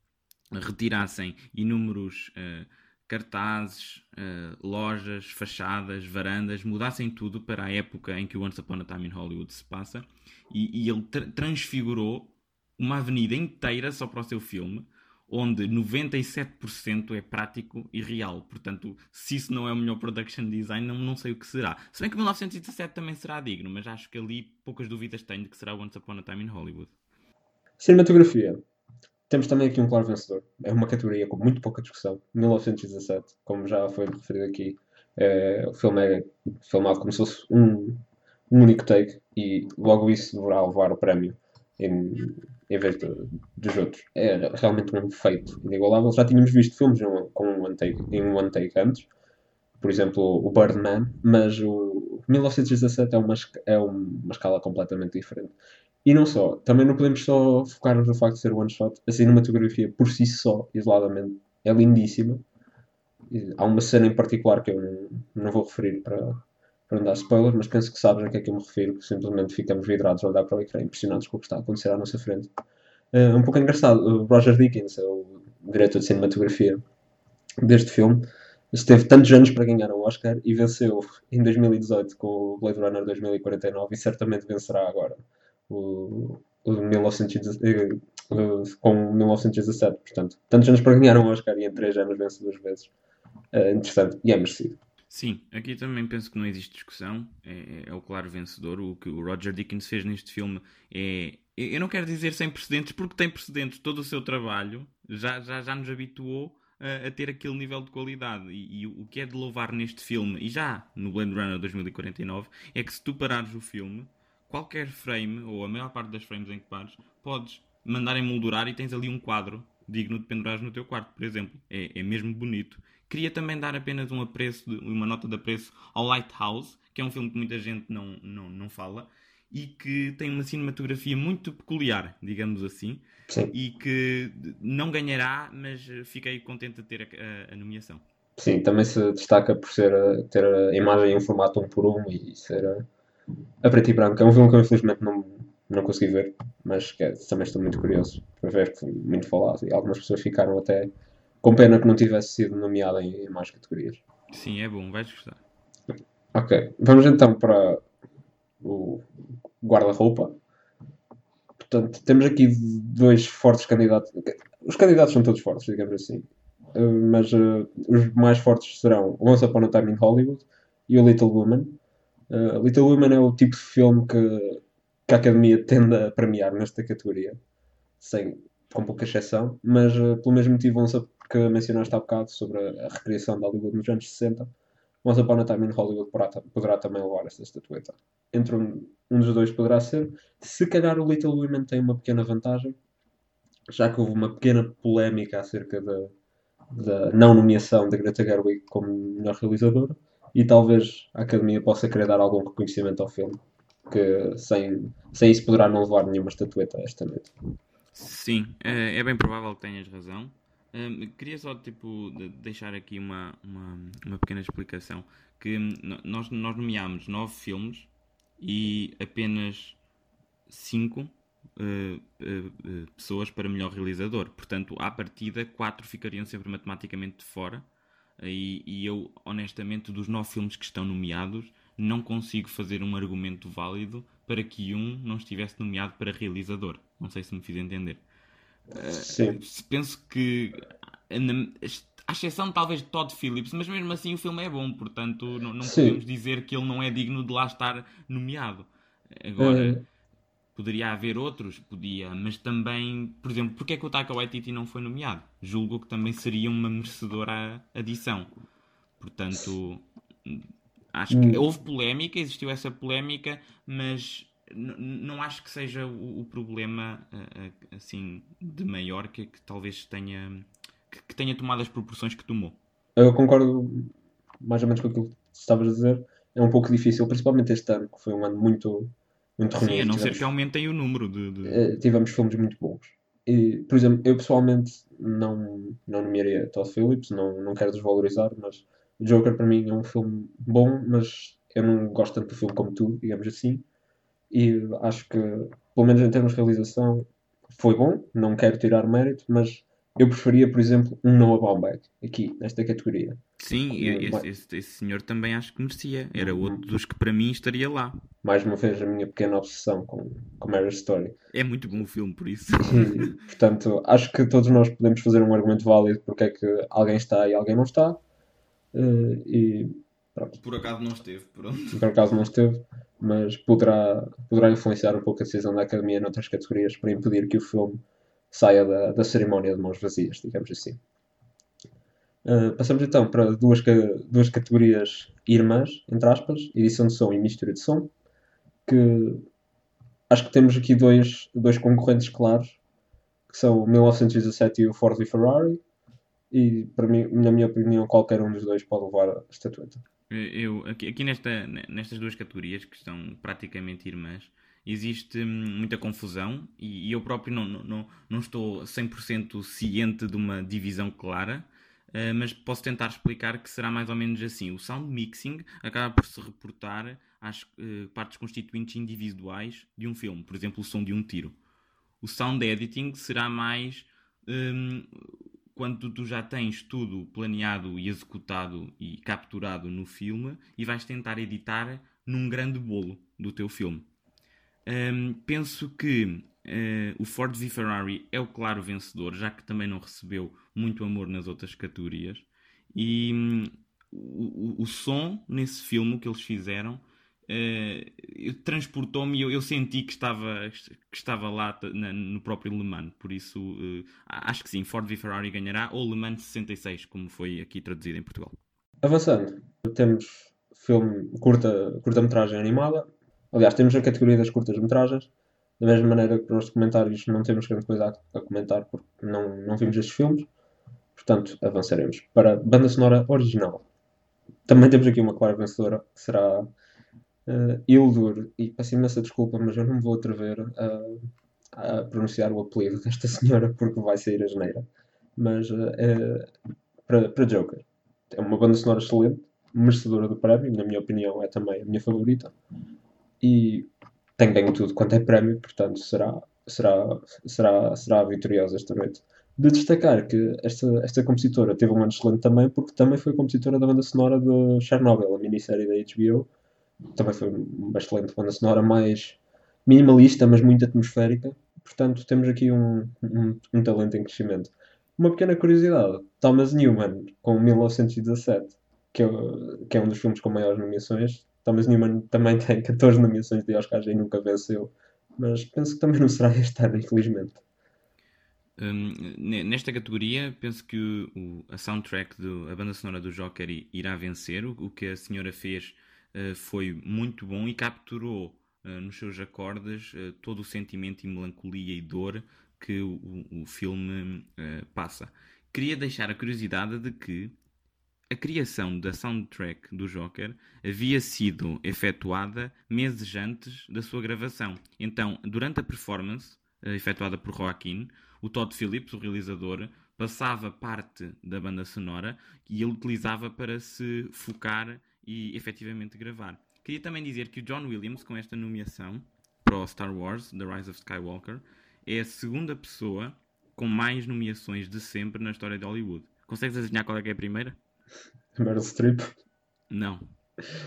retirassem inúmeros uh, cartazes, uh, lojas, fachadas, varandas, mudassem tudo para a época em que o Once Upon a Time in Hollywood se passa e, e ele tra transfigurou uma avenida inteira só para o seu filme onde 97% é prático e real. Portanto, se isso não é o melhor production design, não, não sei o que será. Se bem que 1917 também será digno, mas acho que ali poucas dúvidas tenho de que será Once Upon a Time in Hollywood. Cinematografia. Temos também aqui um claro vencedor. É uma categoria com muito pouca discussão. 1917, como já foi referido aqui, é, o filme é filmado como se fosse um, um único take e logo isso deverá levar o prémio em, em vez de, dos outros. É realmente um feito inigualável. Já tínhamos visto filmes com um one take, em um one take antes, por exemplo, o Birdman, mas o 1917 é uma, é uma escala completamente diferente. E não só, também não podemos só focar no facto de ser one shot. A cinematografia por si só, isoladamente, é lindíssima. Há uma cena em particular que eu não, não vou referir para, para não dar spoiler, mas penso que sabem a que é que eu me refiro, que simplesmente ficamos vidrados a olhar para o ecrã, impressionados com o que está a acontecer à nossa frente. É um pouco engraçado, o Roger Dickens, é o diretor de cinematografia deste filme, esteve tantos anos para ganhar o Oscar e venceu em 2018 com o Blade Runner 2049 e certamente vencerá agora o, o 1917, com 1917. Portanto, tantos anos para ganhar um Oscar e em 3 anos vence duas vezes. É interessante e é merecido. Sim, aqui também penso que não existe discussão. É, é, o claro vencedor. O que o Roger Dickens fez neste filme é. Eu não quero dizer sem precedentes, porque tem precedentes. Todo o seu trabalho já, já, já nos habituou a, a ter aquele nível de qualidade. E, e, o que é de louvar neste filme, e já no Blade Runner 2049, é que se tu parares o filme, qualquer frame, ou a maior parte das frames em que pares, podes mandar emoldurar e tens ali um quadro digno de pendurares no teu quarto, por exemplo. É, é mesmo bonito. Queria também dar apenas um apreço, uma nota de apreço ao Lighthouse, que é um filme que muita gente não, não, não fala, e que tem uma cinematografia muito peculiar, digamos assim, Sim. e que não ganhará, mas fiquei contente de ter a, a, nomeação. sim, também se destaca por ser, ter a imagem em formato um por um e ser a, a preto e branco. É um filme que eu infelizmente não, não consegui ver, mas que também estou muito curioso para ver, que foi muito falado e algumas pessoas ficaram até com pena que não tivesse sido nomeado em, em mais categorias. Sim, é bom, vais gostar. Ok, vamos então para o guarda-roupa. Portanto, temos aqui dois fortes candidatos. Os candidatos são todos fortes, digamos assim. Uh, mas uh, os mais fortes serão Once Upon a Time in Hollywood e o Little Woman. Uh, Little Woman é o tipo de filme que, que a Academia tende a premiar nesta categoria, sem, com pouca exceção, mas uh, pelo mesmo motivo Once que mencionaste há bocado sobre a, recriação de Hollywood nos anos 60, Once Upon a Time in Hollywood poderá, poderá também levar esta estatueta. Entre um, um dos dois poderá ser. Se calhar o Little Women tem uma pequena vantagem, já que houve uma pequena polémica acerca da, da não nomeação da Greta Gerwig como melhor realizadora, e talvez a Academia possa querer dar algum reconhecimento ao filme, que sem, sem isso poderá não levar nenhuma estatueta esta noite. Sim, é, é bem provável que tenhas razão. Hum, queria só tipo de- deixar aqui uma, uma, uma pequena explicação que nós, nós nomeámos nove filmes e apenas cinco eh, eh, pessoas para melhor realizador. Portanto, à partida, quatro ficariam sempre matematicamente de fora. E, e eu, honestamente, dos nove filmes que estão nomeados, não consigo fazer um argumento válido para que um não estivesse nomeado para realizador. Não sei se me fiz entender. Sim. Se- Penso que, na- à exceção talvez de Todd Phillips, mas mesmo assim o filme é bom, portanto não, não podemos dizer que ele não é digno de lá estar nomeado. Agora, Eh, poderia haver outros, podia, mas também, por exemplo, porque é que o Taika Waititi não foi nomeado? Julgo que também seria uma merecedora adição. Portanto, acho que Hum. houve polémica, existiu essa polémica, mas não acho que seja o, o problema eh, eh, assim de maior que, que talvez tenha que, que tenha tomado as proporções que tomou. Eu concordo mais ou menos com aquilo que estavas a dizer. É um pouco difícil, principalmente este ano, que foi um ano muito, muito ruim. Sim, a não ser Tivemos- que aumentem o número de, de- eh, tivemos filmes muito bons. E, por exemplo, eu pessoalmente não, não nomearia Todd Phillips, não, não quero desvalorizar, mas o Joker para mim é um filme bom, mas eu não gosto tanto do filme como tu, digamos assim. E acho que, pelo menos em termos de realização, foi bom, não quero tirar mérito, mas eu preferia, por exemplo, um Noah Baumbach aqui, nesta categoria. Sim, esse, esse- esse senhor também acho que merecia. Era Uhum. outro dos que para mim estaria lá. Mais uma vez, a minha pequena obsessão com, com Marriage Story. É muito bom o filme, por isso. E, portanto, acho que todos nós podemos fazer um argumento válido porque é que alguém está e alguém não está. Eh, e pronto, Por acaso não esteve, pronto. por acaso não esteve, mas poderá, poderá influenciar um pouco a decisão da Academia noutras categorias para impedir que o filme saia da, da cerimónia de mãos vazias, digamos assim. Eh, passamos então para duas, duas categorias irmãs, entre aspas, edição de som e mistura de som, que acho que temos aqui dois, dois concorrentes claros, que são o 1917 e o Ford e Ferrari, e para mim, na minha opinião, qualquer um dos dois pode levar a estatueta. Eu, aqui, aqui nesta, nestas duas categorias, que estão praticamente irmãs, existe hum, muita confusão e, e eu próprio não, não, não, estou 100% ciente de uma divisão clara, eh, mas posso tentar explicar que será mais ou menos assim. O sound mixing acaba por se reportar às eh, partes constituintes individuais de um filme, por exemplo, o som de um tiro. O sound editing será mais hum, quando tu já tens tudo planeado e executado e capturado no filme e vais tentar editar num grande bolo do teu filme. Hum, penso que eh, o Ford v Ferrari é o claro vencedor, já que também não recebeu muito amor nas outras categorias. E hum, o, o- o som nesse filme que eles fizeram eh, transportou-me e eu, eu senti que estava, que estava lá na- no próprio Le Mans. Por isso, eh, acho que sim, Ford v Ferrari ganhará, ou Le Mans 66, como foi aqui traduzido em Portugal. Avançando, temos filme curta, curta-metragem animada. Aliás, temos a categoria das curtas-metragens. Da mesma maneira que nos documentários não temos grande coisa a, a comentar porque não, não vimos estes filmes. Portanto, avançaremos para banda sonora original. Também temos aqui uma clara vencedora, que será uh, Hildur. E peço imensa desculpa, mas eu não me vou atrever a, a pronunciar o apelido desta senhora porque vai sair a geneira. Mas uh, para Joker. é uma banda sonora excelente, merecedora do prémio, na minha opinião é também a minha favorita. E tem ganho tudo quanto é prémio, portanto será, será, será, será vitoriosa esta noite. De destacar que esta, esta compositora teve um ano excelente também, porque também foi compositora da banda sonora de Chernobyl, a minissérie da HBO. Também foi uma excelente banda sonora, mais minimalista, mas muito atmosférica. Portanto, temos aqui um, um, um talento em crescimento. Uma pequena curiosidade: Thomas Newman, com 1917, que é, que é um dos filmes com maiores nomeações, Thomas Newman também <laughs> tem 14 nomeações de Oscars e nunca venceu. Mas penso que também não será este ano, infelizmente. Um, nesta categoria, penso que o, a soundtrack, do, a banda sonora do Joker irá vencer. O, o que a senhora fez foi muito bom e capturou uh, nos seus acordes uh, todo o sentimento e melancolia e dor que o, o filme passa. Queria deixar a curiosidade de que a criação da soundtrack do Joker havia sido efetuada meses antes da sua gravação. Então, durante a performance efetuada por Joaquim, o Todd Phillips, o realizador, passava parte da banda sonora e ele utilizava para se focar e efetivamente gravar. Queria também dizer que o John Williams, com esta nomeação para o Star Wars The Rise of Skywalker, é a segunda pessoa com mais nomeações de sempre na história de Hollywood. Consegues adivinhar qual é que é a primeira? Meryl Streep? Não.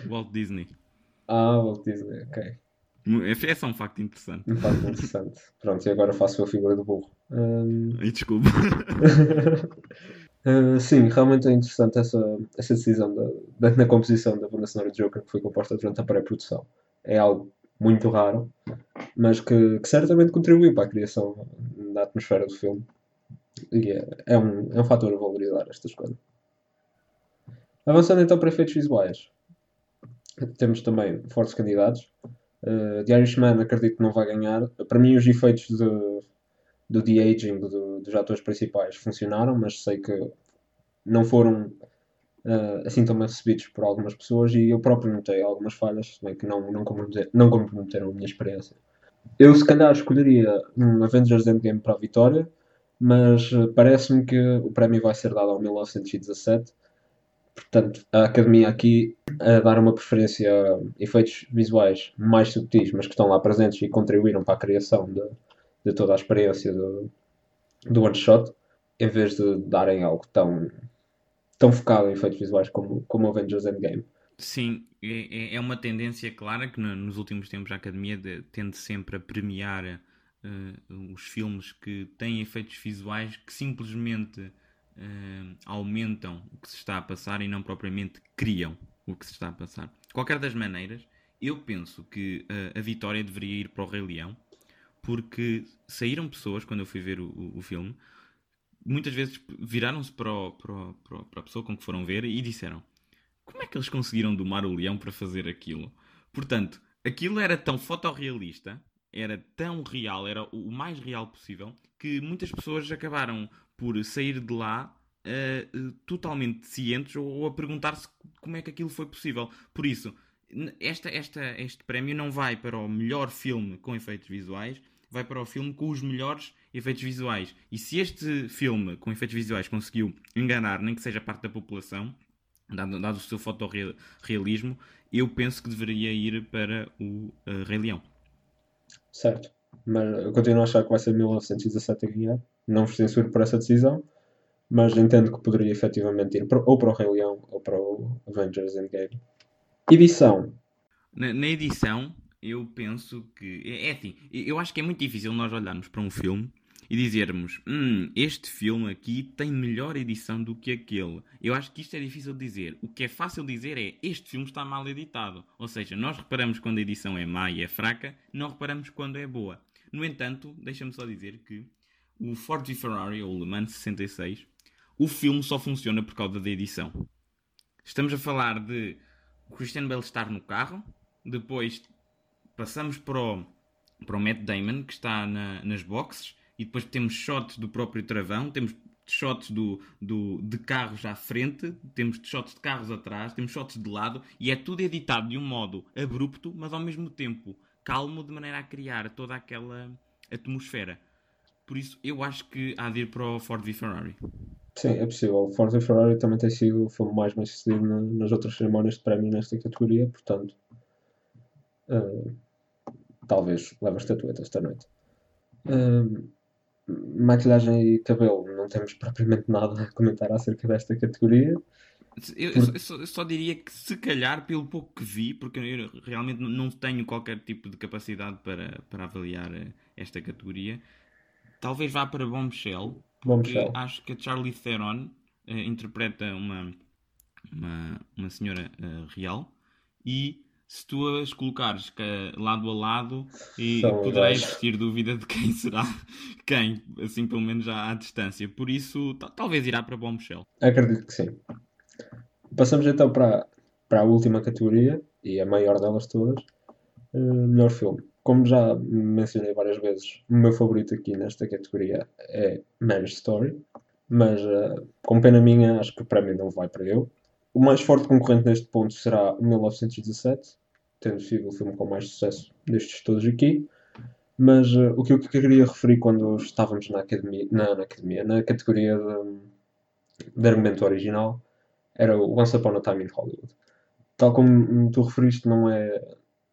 Walt Disney. Ah, Walt Disney, ok. É só um facto interessante. Um facto interessante. Pronto, e agora faço a figura do burro. Um... E desculpa. <laughs> uh, sim, realmente é interessante essa, essa decisão da, da, na composição da banda sonora de Joker que foi composta durante a pré-produção. É algo muito raro, mas que, que, certamente contribuiu para a criação da atmosfera do filme. E é, é, um, é um fator a valorizar esta escolha. Avançando então para efeitos visuais, temos também fortes candidatos. Uh, The Irishman acredito que não vai ganhar. Para mim, os efeitos de, do de-aging do, dos atores principais funcionaram, mas sei que não foram uh, assim tão bem recebidos por algumas pessoas e eu próprio notei algumas falhas, bem que não, não, comprometeram, não comprometeram a minha experiência. Eu, se calhar, escolheria um Avengers Endgame para a vitória, mas uh, parece-me que o prémio vai ser dado ao 1917 Portanto, a academia aqui a dar uma preferência a efeitos visuais mais subtis, mas que estão lá presentes e contribuíram para a criação de, de toda a experiência do, do one shot, em vez de darem algo tão, tão focado em efeitos visuais como, como Avengers Endgame. Sim, é, é, é uma tendência clara que nos últimos tempos a Academia de, tende sempre a premiar uh, os filmes que têm efeitos visuais que simplesmente uh, aumentam o que se está a passar e não propriamente criam o que se está a passar. Qualquer das maneiras, eu penso que uh, a vitória deveria ir para o Rei Leão, porque saíram pessoas, quando eu fui ver o, o, o filme, muitas vezes viraram-se para, para, para, para, a pessoa com que foram ver e disseram: Como é que eles conseguiram domar o leão para fazer aquilo? Portanto, aquilo era tão fotorrealista, era tão real, era o mais real possível, que muitas pessoas acabaram por sair de lá uh, totalmente cientes ou, a perguntar-se como é que aquilo foi possível. Por isso, esta, esta, este prémio não vai para o melhor filme com efeitos visuais, vai para o filme com os melhores efeitos visuais. E se este filme com efeitos visuais conseguiu enganar nem que seja parte da população, dado, dado o seu fotorrealismo, eu penso que deveria ir para o uh, Rei Leão. Certo. Mas eu continuo a achar que vai ser 1917 a ganhar. Não vos censuro por essa decisão, mas entendo que poderia efetivamente ir ou para o Rei Leão ou para o Avengers Endgame. Edição. Na, na edição, eu penso que. É, é assim, eu acho que é muito difícil nós olharmos para um filme e dizermos: hum, este filme aqui tem melhor edição do que aquele. Eu acho que isto é difícil de dizer. O que é fácil dizer é: este filme está mal editado. Ou seja, nós reparamos quando a edição é má e é fraca, não reparamos quando é boa. No entanto, deixa-me só dizer que o Ford Ferrari, ou Le Mans 66, o filme só funciona por causa da edição. Estamos a falar de Christian Bale estar no carro, depois passamos para o, para o Matt Damon, que está na, nas boxes, e depois temos shots do próprio travão, temos shots do, do, de carros à frente, temos shots de carros atrás, temos shots de lado, e é tudo editado de um modo abrupto, mas ao mesmo tempo calmo, de maneira a criar toda aquela atmosfera. Por isso, eu acho que há de ir para o Ford v Ferrari. Sim, é possível. Ford v Ferrari também tem sido o filme mais bem sucedido na- nas outras cerimónias de prémio nesta categoria, portanto, eh, talvez leve a estatueta esta noite. Eh, maquilhagem e cabelo, não temos propriamente nada a comentar acerca desta categoria. Eu, eu só, eu só- eu só diria que se calhar, pelo pouco que vi, porque eu realmente não- tenho qualquer tipo de capacidade para, para avaliar eh, esta categoria, talvez vá para Bombshell, Bom, porque Michel. acho que a Charlie Theron eh, interpreta uma, uma, uma senhora eh, real e se tu as colocares ca- lado a lado e São poderá existir dúvida de quem <laughs> será quem, assim pelo menos à, à distância. Por isso, ta- talvez irá para Bombshell. Acredito que sim. Passamos então para, para a última categoria, e a maior delas todas, eh, melhor filme. Como já mencionei várias vezes, o meu favorito aqui nesta categoria é Marriage Story, mas eh, com pena minha, acho que o prémio não vai para eu. O mais forte concorrente neste ponto será o 1917, tendo sido o filme com mais sucesso destes todos aqui. Mas eh, o que eu queria referir quando estávamos na academia, na, na academia, na categoria de, de argumento original, era o Once Upon a Time in Hollywood. Tal como tu referiste, não é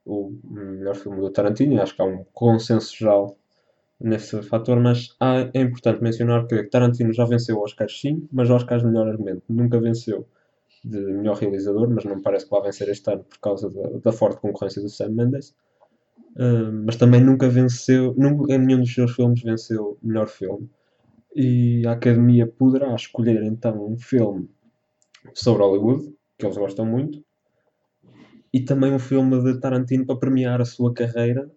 o melhor filme do Tarantino, acho que há um consenso geral nesse fator, mas há- é importante mencionar que Tarantino já venceu Oscars sim, mas Oscars melhor argumento. Nunca venceu de melhor realizador, mas não me parece que vá vencer este ano por causa da, da forte concorrência do Sam Mendes. Uh, mas também nunca venceu, nunca, nenhum dos seus filmes venceu melhor filme. E a Academia poderá escolher então um filme sobre Hollywood, que eles gostam muito, e também um filme de Tarantino para premiar a sua carreira,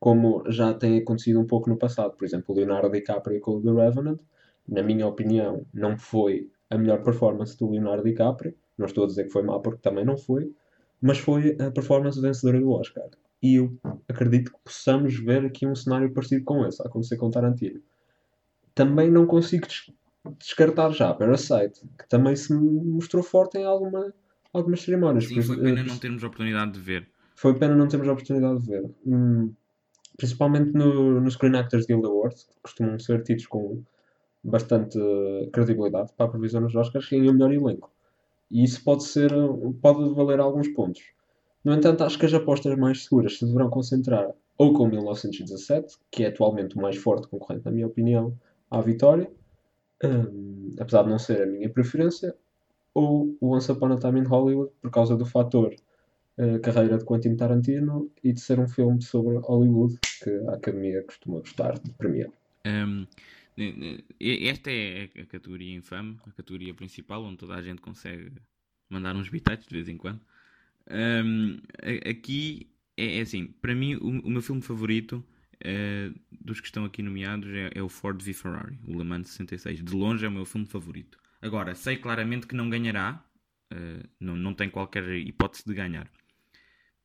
como já tem acontecido um pouco no passado. Por exemplo, Leonardo DiCaprio com The Revenant, na minha opinião, não foi a melhor performance do Leonardo DiCaprio. Não estou a dizer que foi má, porque também não foi, mas foi a performance vencedora do Oscar. E eu acredito que possamos ver aqui um cenário parecido com esse a acontecer com Tarantino. Também não consigo des- descartar já Parasite, que também se mostrou forte em alguma, algumas cerimónias. Sim, foi pena não termos a oportunidade de ver. foi pena não termos a oportunidade de ver. Hum, principalmente no, no Screen Actors Guild Awards, que costumam ser tidos com bastante eh, credibilidade para a previsão nos Oscars, ganham o melhor elenco. E isso pode ser, pode valer alguns pontos. No entanto, acho que as apostas mais seguras se deverão concentrar ou com 1917, que é atualmente o mais forte concorrente, na minha opinião, à vitória, hum, apesar de não ser a minha preferência, ou o Once Upon a Time in Hollywood, por causa do fator a carreira de Quentin Tarantino e de ser um filme sobre Hollywood que a Academia costuma gostar de premiar. Um, esta é a categoria infame, a categoria principal, onde toda a gente consegue mandar uns bitites de vez em quando. Um, aqui é, é assim, para mim o, o meu filme favorito eh, dos que estão aqui nomeados é, é o Ford v Ferrari, o Le Mans 66. De longe é o meu filme favorito. Agora, sei claramente que não ganhará, eh, não, não tem qualquer hipótese de ganhar.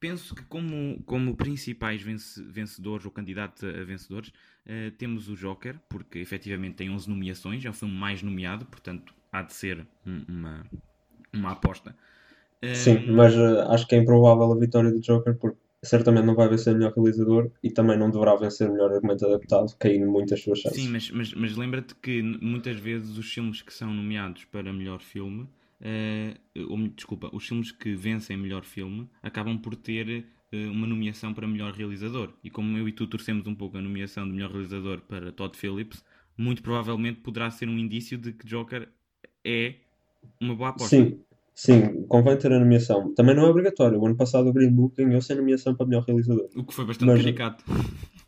Penso que como, como principais vence- vencedores ou candidatos a vencedores, eh, temos o Joker, porque efetivamente tem 11 nomeações, é o filme mais nomeado, portanto há de ser um- uma, uma aposta. Sim, Um, mas eh, acho que é improvável a vitória do Joker porque certamente não vai vencer melhor realizador e também não deverá vencer melhor argumento adaptado, caindo muito as suas chances. Sim, mas, mas, mas lembra-te que muitas vezes os filmes que são nomeados para melhor filme, eh, ou, desculpa, os filmes que vencem melhor filme acabam por ter eh, uma nomeação para melhor realizador. E como eu e tu torcemos um pouco a nomeação de melhor realizador para Todd Phillips, muito provavelmente poderá ser um indício de que Joker é uma boa aposta. Sim, sim, convém ter a nomeação. Também não é obrigatório. O ano passado o Green Book ganhou sem nomeação para melhor realizador. O que foi bastante Mas- caricato.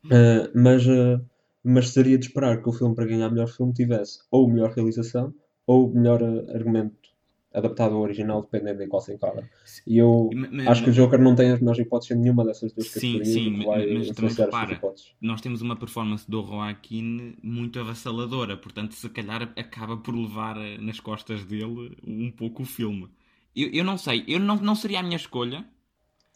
Uh, mas, uh, mas seria de esperar que o filme para ganhar melhor filme tivesse ou melhor realização ou melhor uh, argumento adaptado ao original, dependendo em qual se encara. E eu Ma- ma- acho que o mas- Joker não tem as melhores hipóteses em nenhuma dessas duas Sim, categorias sim, que mas- mas também repara, nós temos uma performance do Joaquin muito avassaladora, portanto, se calhar acaba por levar eh, nas costas dele um pouco o filme. Eu, eu não sei, eu não, não seria a minha escolha,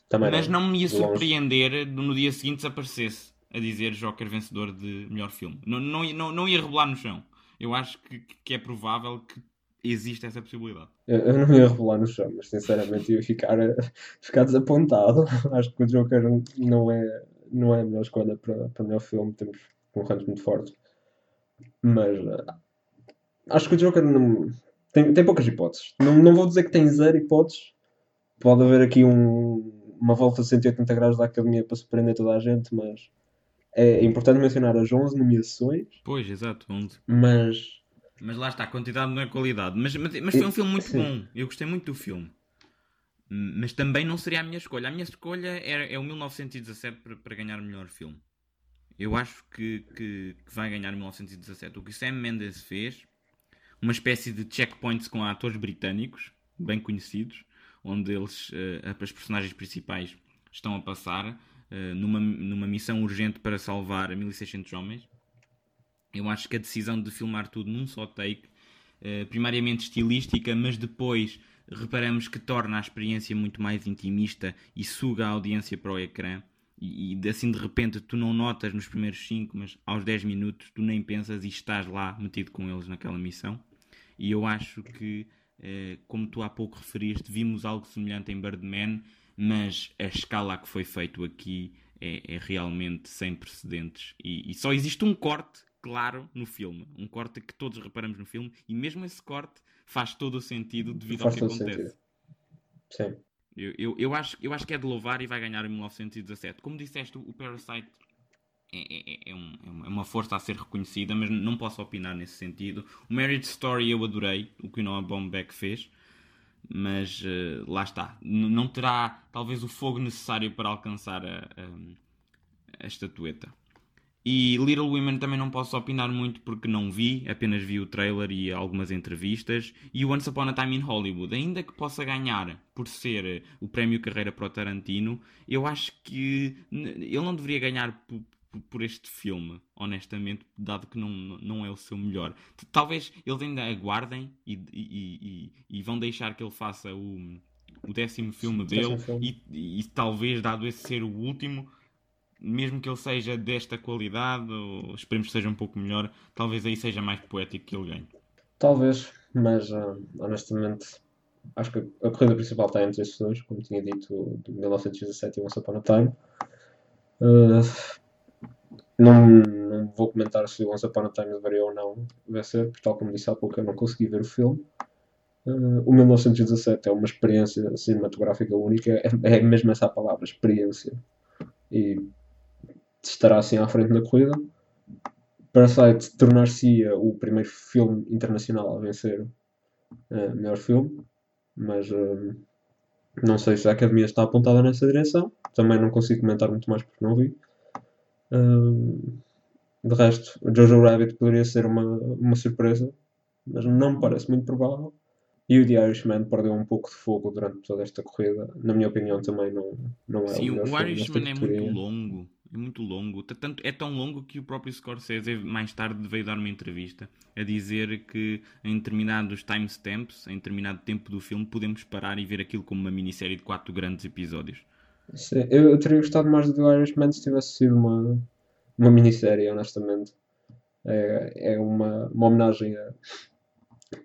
Também mas não me ia de longe. surpreender no dia seguinte se aparecesse a dizer Joker vencedor de melhor filme. Não, não, ia- não, não ia rebolar no chão. Eu acho que, que é provável que existe essa possibilidade. Eu, eu não ia revelar no chão, mas sinceramente ia ficar, <laughs> ficar desapontado. <laughs> Acho que o Joker não é, não é a melhor escolha para, para o melhor filme. Temos concorrentes muito fortes. Mas uh, acho que o Joker não, tem, tem poucas hipóteses. Não, não vou dizer que tem zero hipóteses. Pode haver aqui um, uma volta de 180 graus da academia para surpreender toda a gente, mas é importante mencionar as 11 nomeações. Pois, exato, 11. Mas. Mas lá está, a quantidade não é qualidade. Mas, mas, mas foi um filme muito Sim. bom. Eu gostei muito do filme. Mas também não seria a minha escolha. A minha escolha é, é o 1917 para, para ganhar o melhor filme. Eu acho que, que, que, vai ganhar 1917. O que Sam Mendes fez, uma espécie de checkpoints com atores britânicos, bem conhecidos, onde eles, uh, as personagens principais estão a passar uh, numa, numa missão urgente para salvar 1600 homens. Eu acho que a decisão de filmar tudo num só take, uh, primariamente estilística, mas depois reparamos que torna a experiência muito mais intimista e suga a audiência para o ecrã. E, e assim de repente tu não notas nos primeiros 5, mas aos 10 minutos tu nem pensas e estás lá metido com eles naquela missão. E eu acho que eh, como tu há pouco referiste, vimos algo semelhante em Birdman, mas a escala que foi feito aqui é, é realmente sem precedentes. E, e, só existe um corte, claro, no filme. Um corte que todos reparamos no filme, e mesmo esse corte faz todo o sentido devido faz ao que acontece. Sentido. Sim. Eu, eu, eu, acho, eu acho que é de louvar e vai ganhar em 1917. Como disseste, o Parasite é, é, é, é, um, é, uma força a ser reconhecida, mas não posso opinar nesse sentido. O Marriage Story eu adorei, o que o Noah Baumbach fez, mas uh, lá está. N não terá talvez o fogo necessário para alcançar a, a, a, estatueta. E Little Women também não posso opinar muito porque não vi, apenas vi o trailer e algumas entrevistas. E o Once Upon a Time in Hollywood, ainda que possa ganhar por ser o prémio carreira para o Tarantino, eu acho que ele não deveria ganhar por este filme, honestamente, dado que não, não é o seu melhor. Talvez eles ainda aguardem e, e, e, e vão deixar que ele faça o, o décimo filme dele filme. E, talvez, dado esse ser o último, mesmo que ele seja desta qualidade, ou esperemos que seja um pouco melhor, talvez aí seja mais poético que ele ganhe. Talvez, mas uh, honestamente acho que a corrida principal está entre esses dois, como tinha dito, de 1917 e Once Upon a Time. Uh, não, não vou comentar se o Once Upon a Time deveria ou não vencer, porque tal como disse há pouco eu não consegui ver o filme. Uh, o 1917 é uma experiência cinematográfica única, é, é mesmo essa a palavra, experiência. E estará assim à frente da corrida. Parasite tornar-se o primeiro filme internacional a vencer uh, melhor filme, mas uh, não sei se a Academia está apontada nessa direção. Também não consigo comentar muito mais porque não vi de resto, o Jojo Rabbit poderia ser uma, uma surpresa, mas não me parece muito provável. E o The Irishman perdeu um pouco de fogo durante toda esta corrida. Na minha opinião, também não, não é Sim, o, o Irishman é muito longo. É muito longo. Tanto, é tão longo que o próprio Scorsese, mais tarde, veio dar uma entrevista a dizer que em determinados timestamps, em determinado tempo do filme, podemos parar e ver aquilo como uma minissérie de quatro grandes episódios. Sim, eu, eu teria gostado mais do Irishman se tivesse sido uma, uma minissérie, honestamente. É, é uma, uma homenagem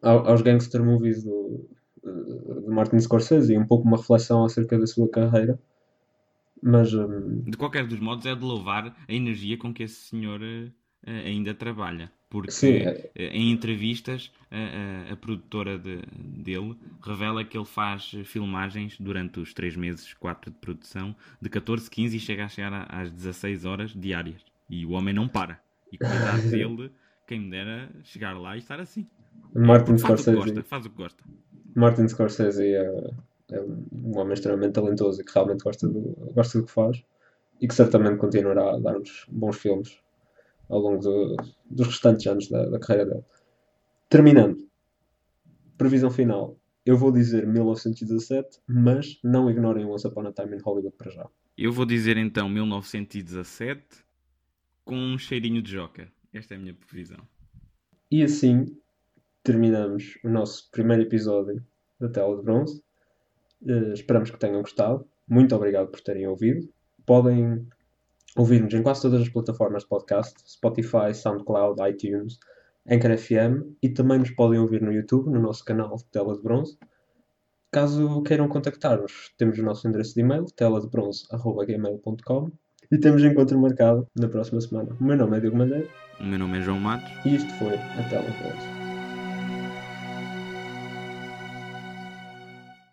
a, aos gangster movies do, de Martin Scorsese e um pouco uma reflexão acerca da sua carreira. Mas. Um... De qualquer dos modos, é de louvar a energia com que esse senhor uh, ainda trabalha porque Sim. É. Eh, em entrevistas a, a, a produtora de, dele revela que ele faz filmagens durante os 3 meses, 4 de produção, de 14, 15 e chega a chegar às 16 horas diárias. E o homem não para. E cuidado <laughs> dele, quem me dera chegar lá e estar assim. Martin faz Scorsese. O gosta, faz o que gosta. Martin Scorsese é, é um homem extremamente talentoso e que realmente gosta do, gosta do que faz e que certamente continuará a dar-nos bons filmes ao longo do, dos restantes anos da, da carreira dele. Terminando, previsão final. Eu vou dizer 1917, mas não ignorem Once Upon a Time in Hollywood para já. Eu vou dizer então 1917 com um cheirinho de Joker. Esta é a minha previsão. E assim terminamos o nosso primeiro episódio da Tela de Bronze. Uh, esperamos que tenham gostado. Muito obrigado por terem ouvido. Podem ouvir-nos em quase todas as plataformas de podcast, Spotify, SoundCloud, iTunes, Anchor FM e também nos podem ouvir no YouTube, no nosso canal Tela de Bronze. Caso queiram contactar-nos, temos o nosso endereço de e-mail, teladebronze.gmail.com e temos encontro marcado na próxima semana. O meu nome é Diogo Mendes. O meu nome é João Matos. E isto foi a Tela de Bronze.